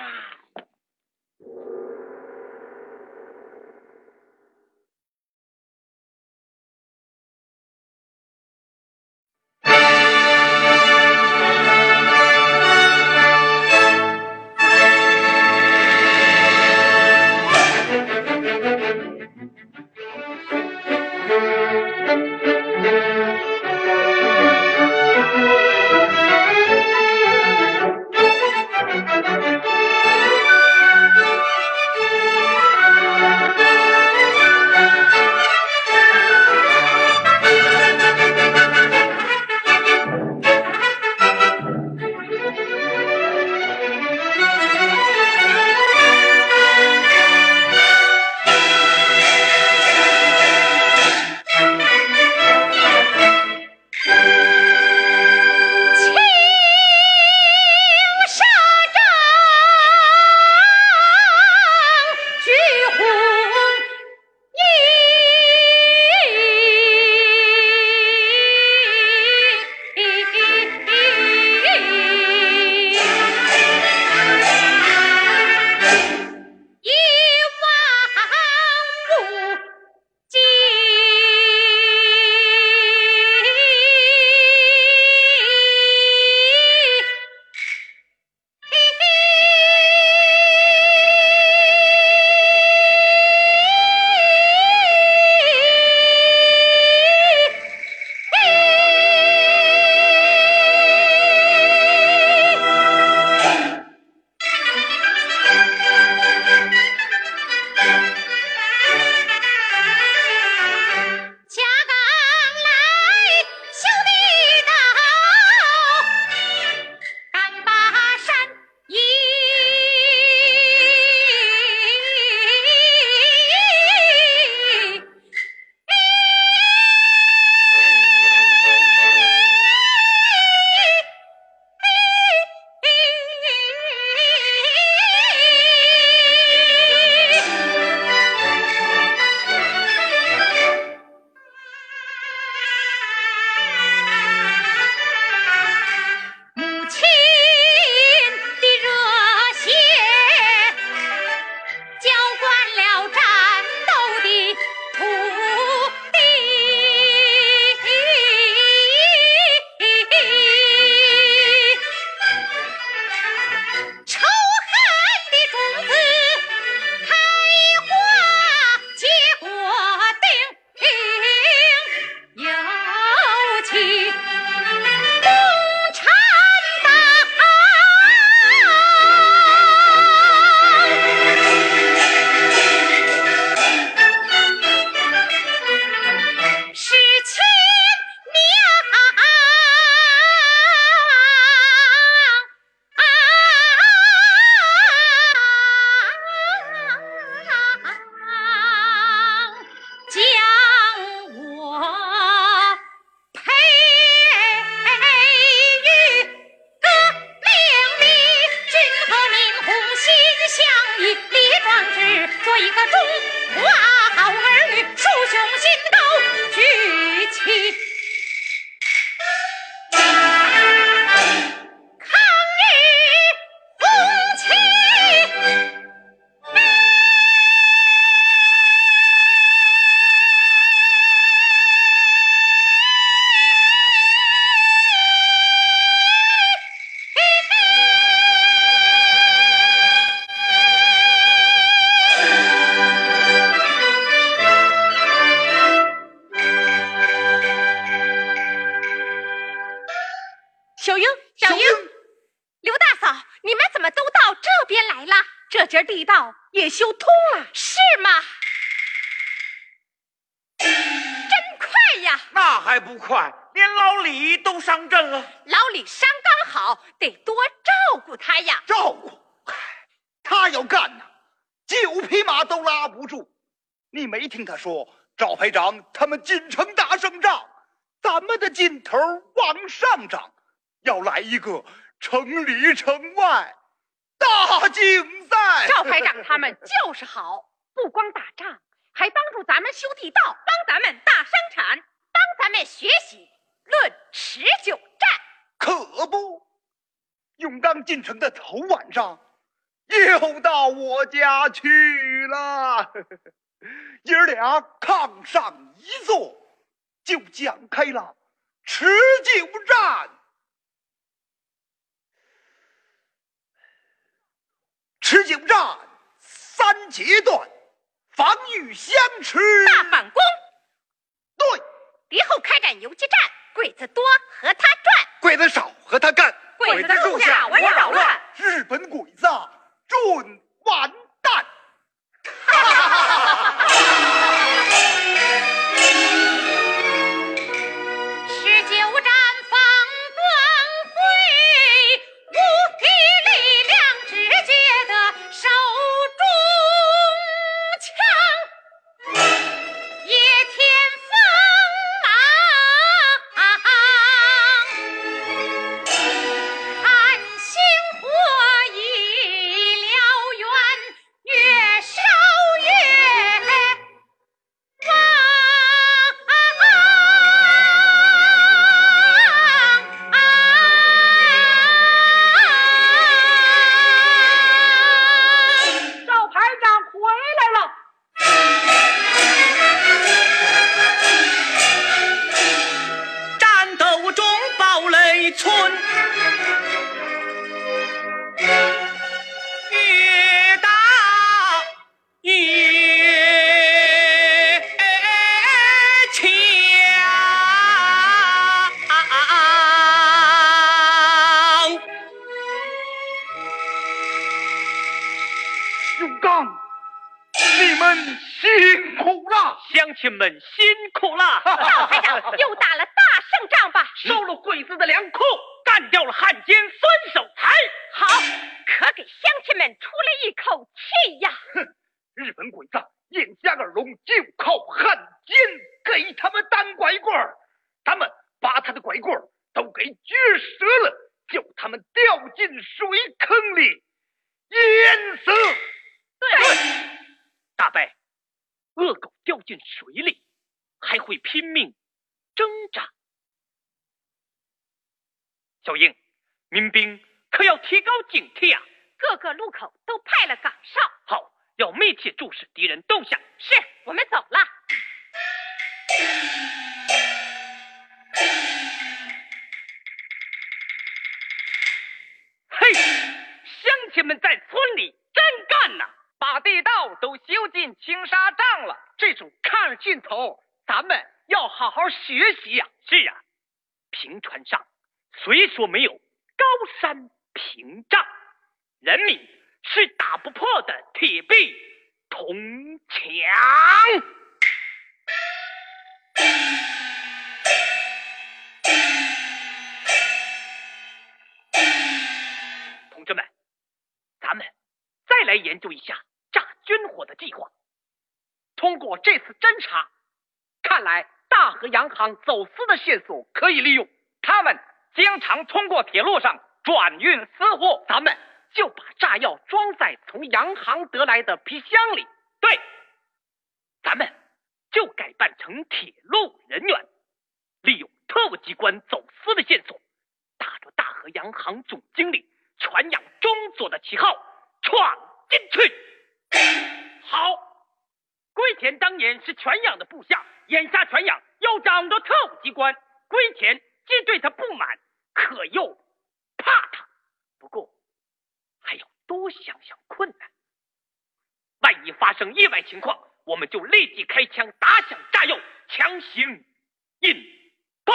[SPEAKER 10] 我家去了。爷儿俩炕上一坐，就讲开了持久战。持久战三阶段，防御相持，
[SPEAKER 5] 大反攻。
[SPEAKER 10] 对，
[SPEAKER 5] 敌后开展游击战，鬼子多和他转，
[SPEAKER 10] 鬼子少和他干。
[SPEAKER 5] 鬼子住下我扰乱，
[SPEAKER 10] 日本鬼子准完
[SPEAKER 4] 还会拼命挣扎。小英，民兵可要提高警惕啊！
[SPEAKER 5] 各个路口都派了岗哨。
[SPEAKER 4] 好，要密切注视敌人动向。
[SPEAKER 5] 是我们走了。
[SPEAKER 4] 嘿，乡亲们在村里真干呐，把地道都修进青纱帐了。这种抗日劲头，咱们要好好学习呀、是啊，平川上虽说没有高山屏障，人民是打不破的铁壁铜墙。同志们，咱们再来研究一下炸军火的计划。通过这次侦查，看来大河洋行走私的线索可以利用。他们经常通过铁路上转运私货，咱们就把炸药装在从洋行得来的皮箱里。对，咱们就改扮成铁路人员，利用特务机关走私的线索，打着大河洋行总经理传扬中佐的旗号闯进去。好。龟田当年是全养的部下，眼下全养要掌舵特务机关，龟田既对他不满，可又怕他。不过还要多想想困难，万一发生意外情况，我们就立即开枪打响炸药，强行引爆。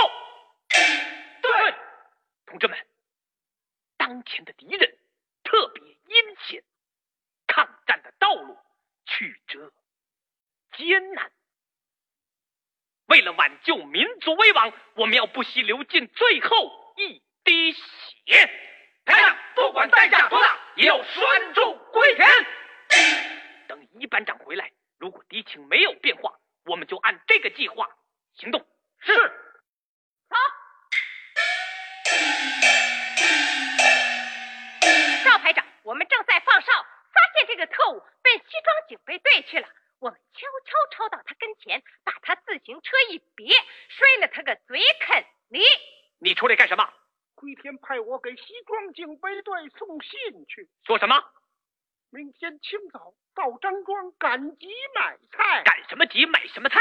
[SPEAKER 4] 对，同志们，当前的敌人特别阴险，抗战的道路曲折。艰难，为了挽救民族危亡，我们要不惜流尽最后一滴血。
[SPEAKER 5] 排长，不管代价多大，也要拴住龟田。
[SPEAKER 4] 等一班长回来，如果敌情没有变化，我们就按这个计划行动。
[SPEAKER 5] 是。
[SPEAKER 10] 走。赵排长，我们正在放哨，发现这个特务奔西装警备队去了。我们悄悄抄到他跟前，把他自行车一别，摔了他个嘴啃泥。
[SPEAKER 4] 你出来干什么？
[SPEAKER 1] 龟天派我给西装警备队送信去。
[SPEAKER 4] 说什么？
[SPEAKER 1] 明天清早到张庄赶集买菜。
[SPEAKER 4] 赶什么集？买什么菜？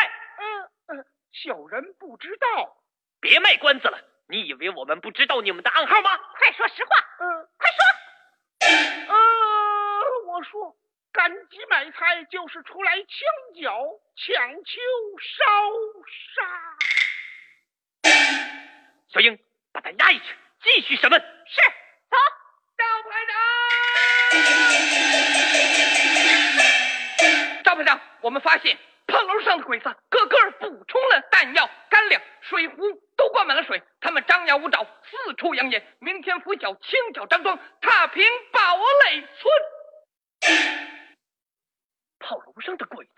[SPEAKER 1] 呃呃，小人不知道。
[SPEAKER 4] 别卖关子了，你以为我们不知道你们的暗号吗？
[SPEAKER 10] 快说实话。
[SPEAKER 1] 呃，
[SPEAKER 10] 快
[SPEAKER 1] 说。呃，我说。赶集买菜就是出来清剿抢秋烧
[SPEAKER 4] 杀。小英，把他押下去，继续审问。
[SPEAKER 10] 是，走。
[SPEAKER 5] 赵排长，赵排长，我们发现炮楼上的鬼子个个补充了弹药、干粮，水壶都灌满了水，他们张牙舞爪，四处扬言，明天拂晓清剿张庄，踏平堡垒村。
[SPEAKER 4] 炮楼上的鬼子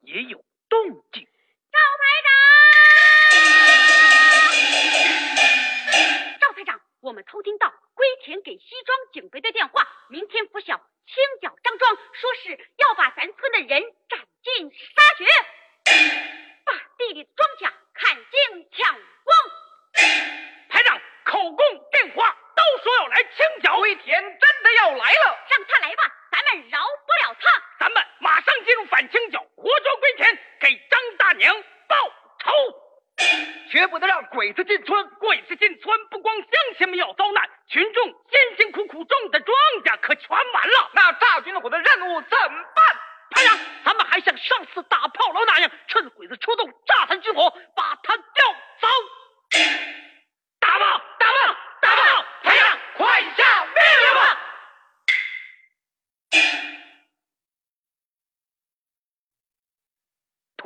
[SPEAKER 4] 也有动静。
[SPEAKER 10] 赵排长，赵排长，我们偷听到龟田给西庄警备的电话，明天拂晓清剿张庄，说是要把咱村的人斩尽杀绝，把地里的庄稼砍尽抢光。
[SPEAKER 4] 排长，口供电话都说要来清剿，
[SPEAKER 5] 龟田真的要来了，
[SPEAKER 10] 让他来吧，咱们饶不了他。
[SPEAKER 4] 咱们马上进入反清剿，活捉龟田，给张大娘报仇。
[SPEAKER 5] 绝不能让鬼子进村，
[SPEAKER 4] 鬼子进村不光乡亲们要遭难，群众辛辛苦苦种的庄稼可全完了。
[SPEAKER 5] 那炸军火的任务怎么办？
[SPEAKER 4] 排长，咱们还像上次打炮楼那样，趁鬼子出动炸他军火，把他调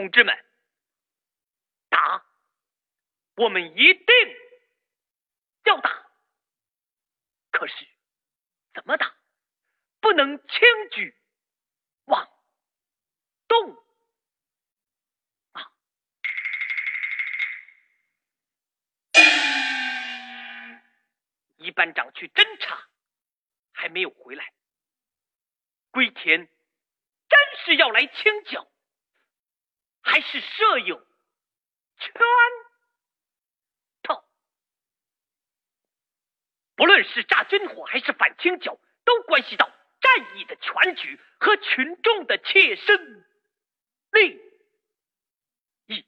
[SPEAKER 4] 同志们，打，我们一定要打。可是怎么打？不能轻举妄动啊！一班长去侦查，还没有回来。龟田真是要来清剿。还是设有圈套，不论是炸军火还是反清剿，都关系到战役的全局和群众的切身利益。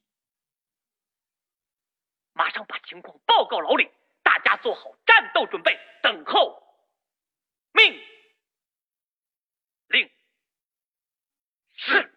[SPEAKER 4] 马上把情况报告老李，大家做好战斗准备，等候命令。是。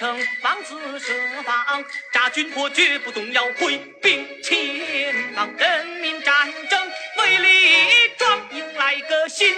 [SPEAKER 12] 城王
[SPEAKER 4] 子设防，扎军火绝不动摇，挥兵前往，人民战争为力壮，迎来个新。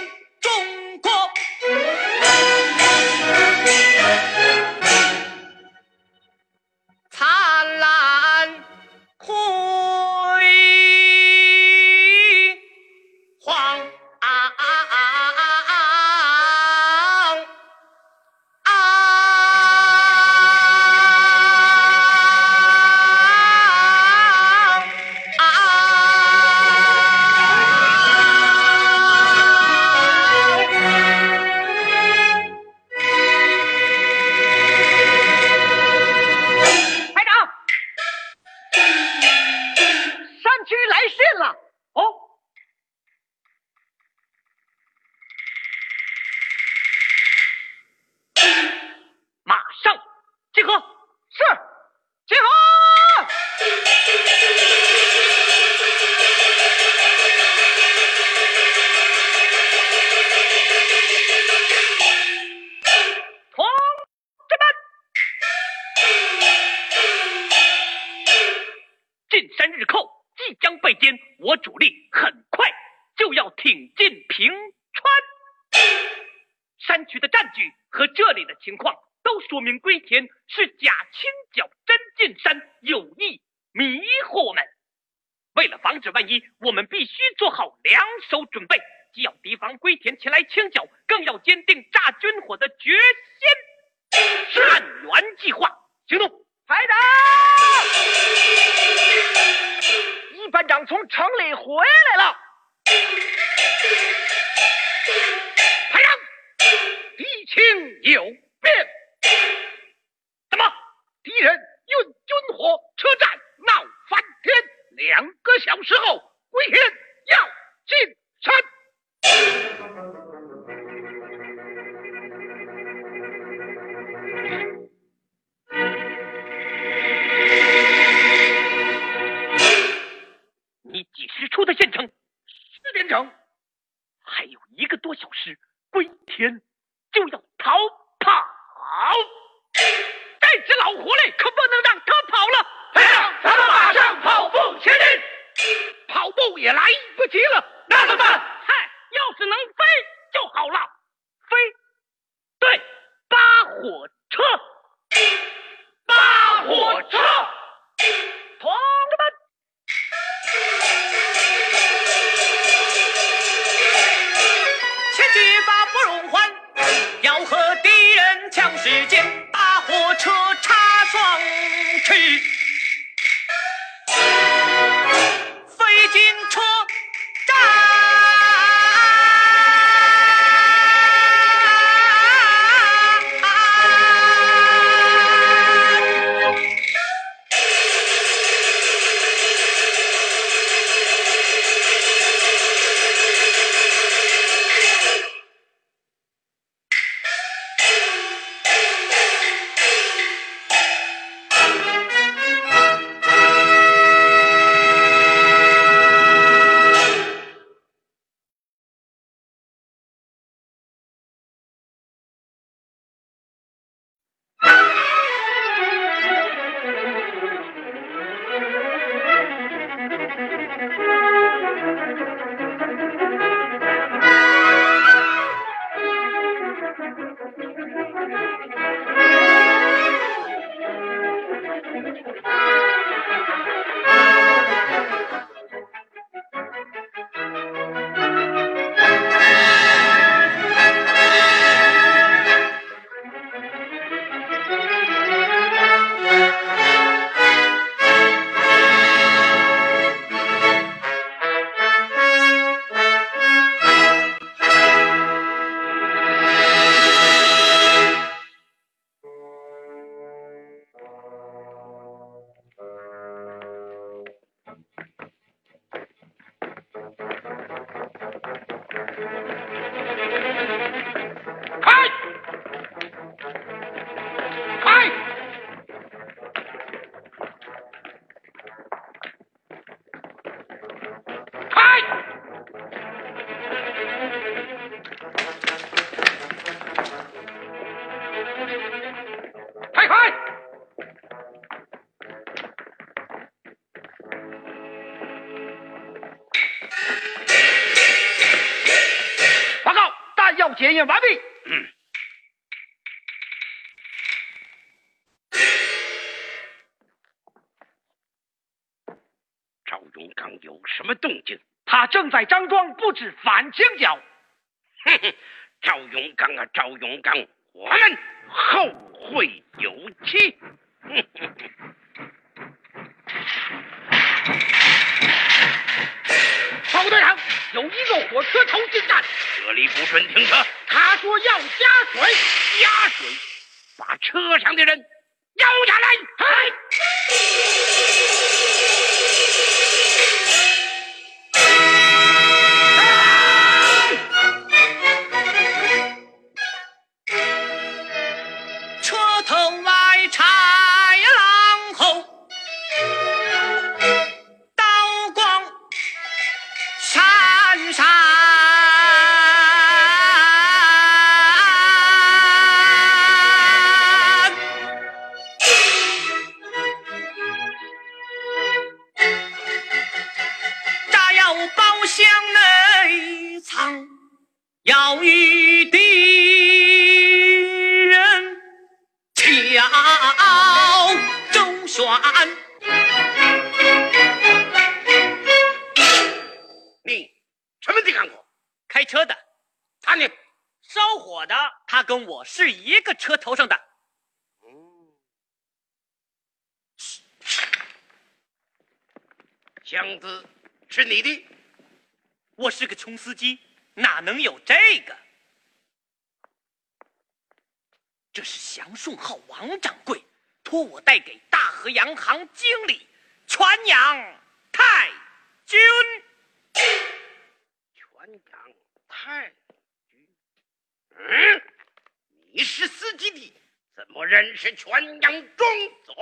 [SPEAKER 4] 全
[SPEAKER 6] 全阳中左，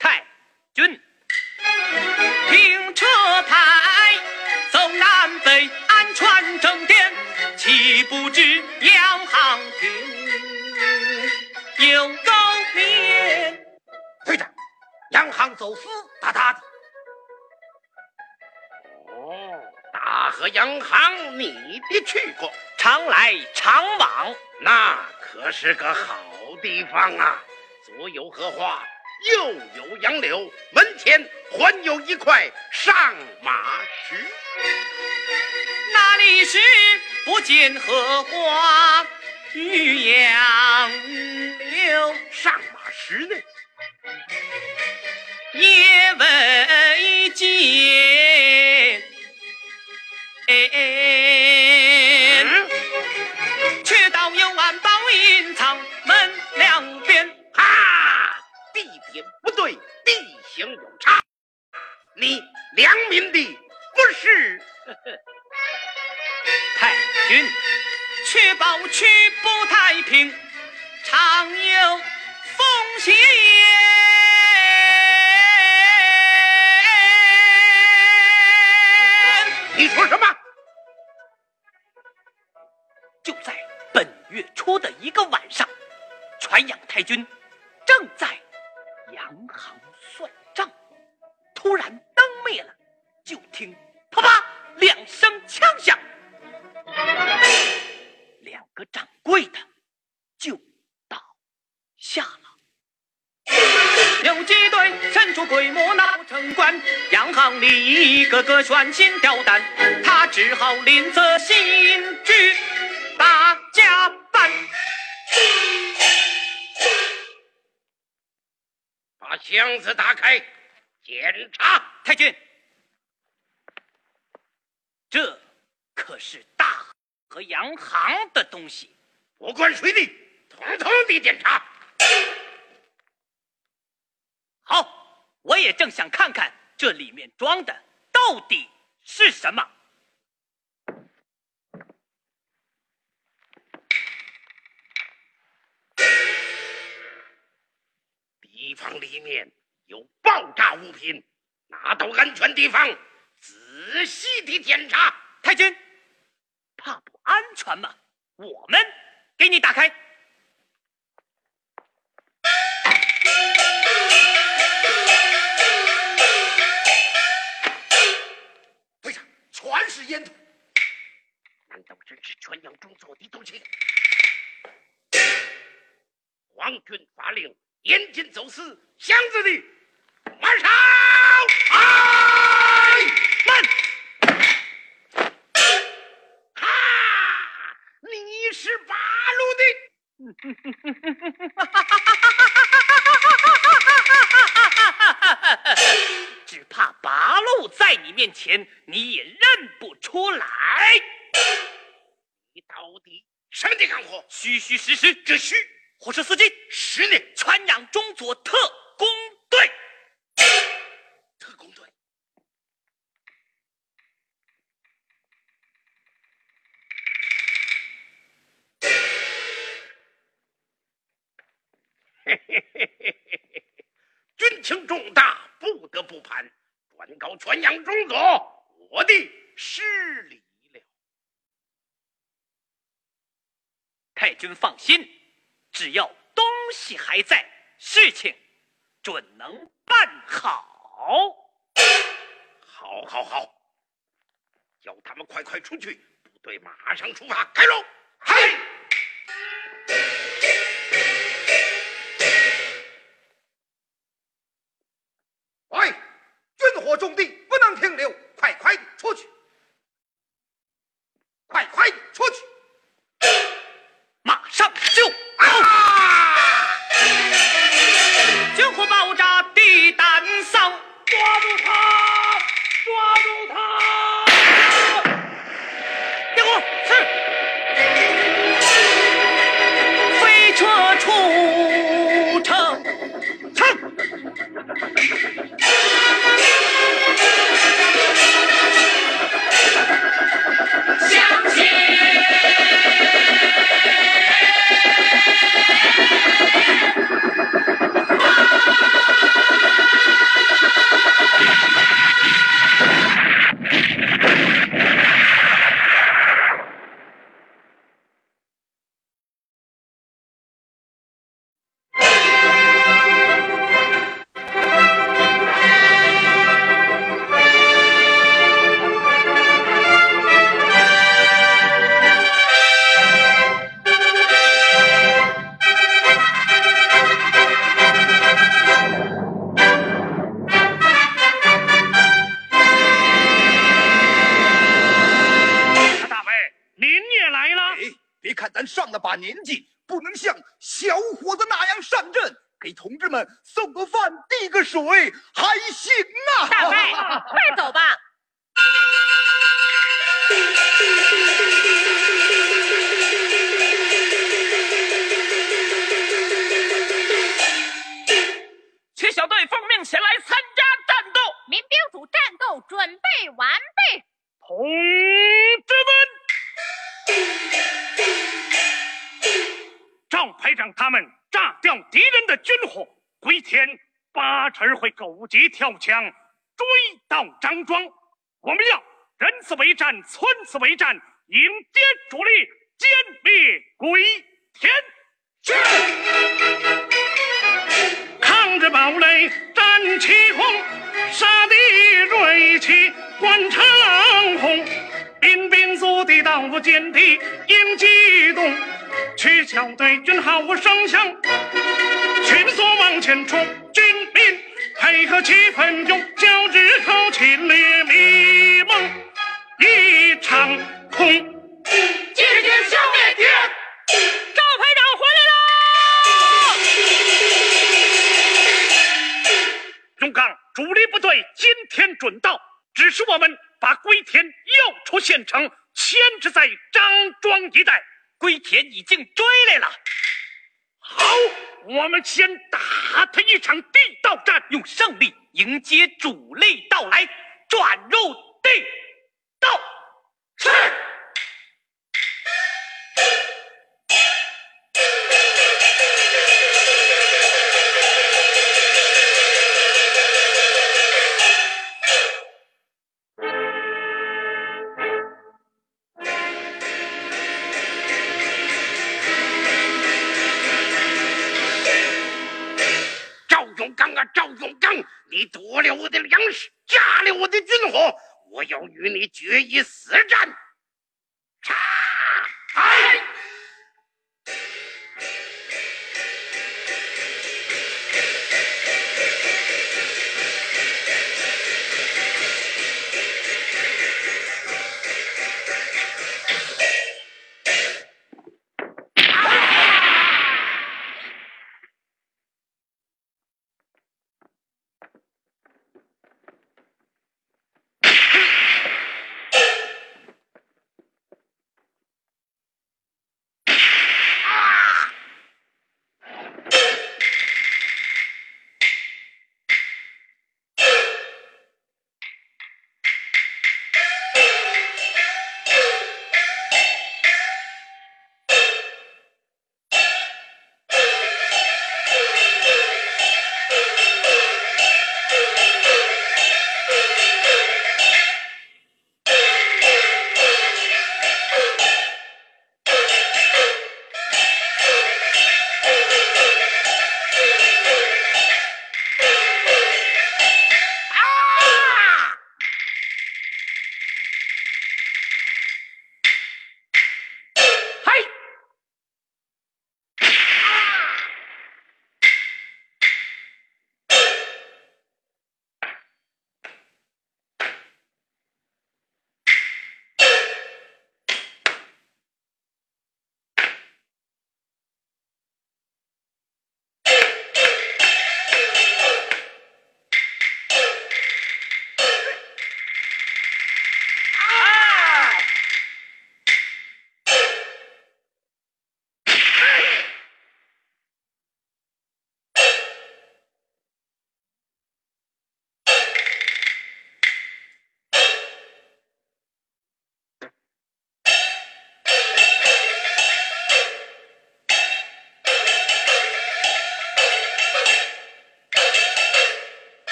[SPEAKER 4] 太君，
[SPEAKER 12] 停车台，走南北，安全正殿，岂不知央行停，有高边，
[SPEAKER 6] 队着，洋行走私，大大的。哦，大河洋行，你别去过，
[SPEAKER 4] 常来常往，
[SPEAKER 6] 那可是个好。方啊左有荷花右有杨柳门前还有一块上马石
[SPEAKER 12] 那里是不见荷花
[SPEAKER 4] 玉羊刀枪
[SPEAKER 1] 追到张庄，我们要人字为战，村字为战。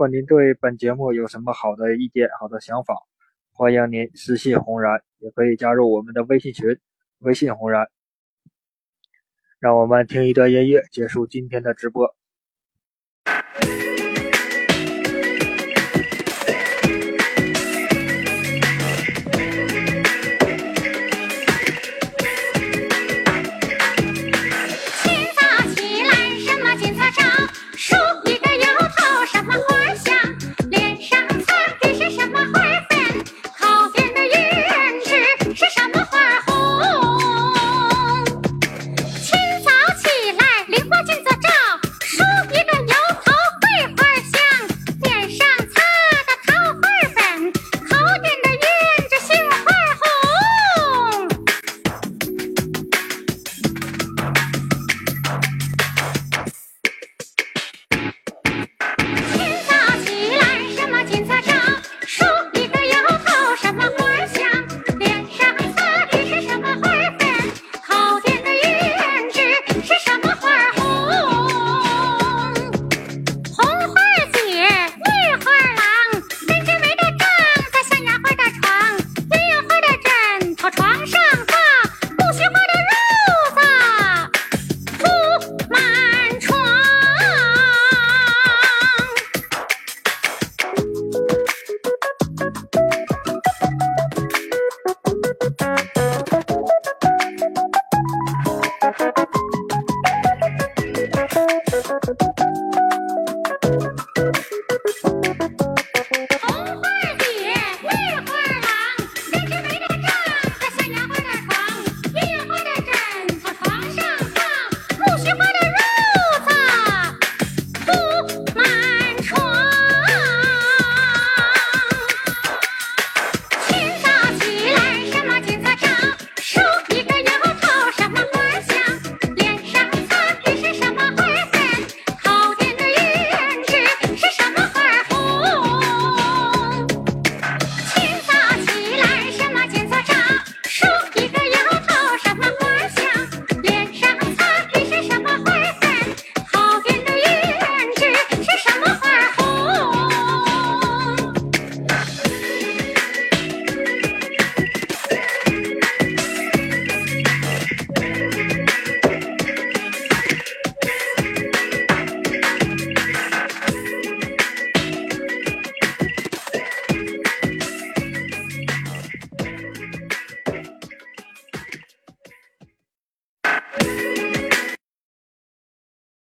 [SPEAKER 18] 果您对本节目有什么好的意见、好的想法，欢迎您私信红然，也可以加入我们的微信群，微信红然。让我们听一段音乐，结束今天的直播。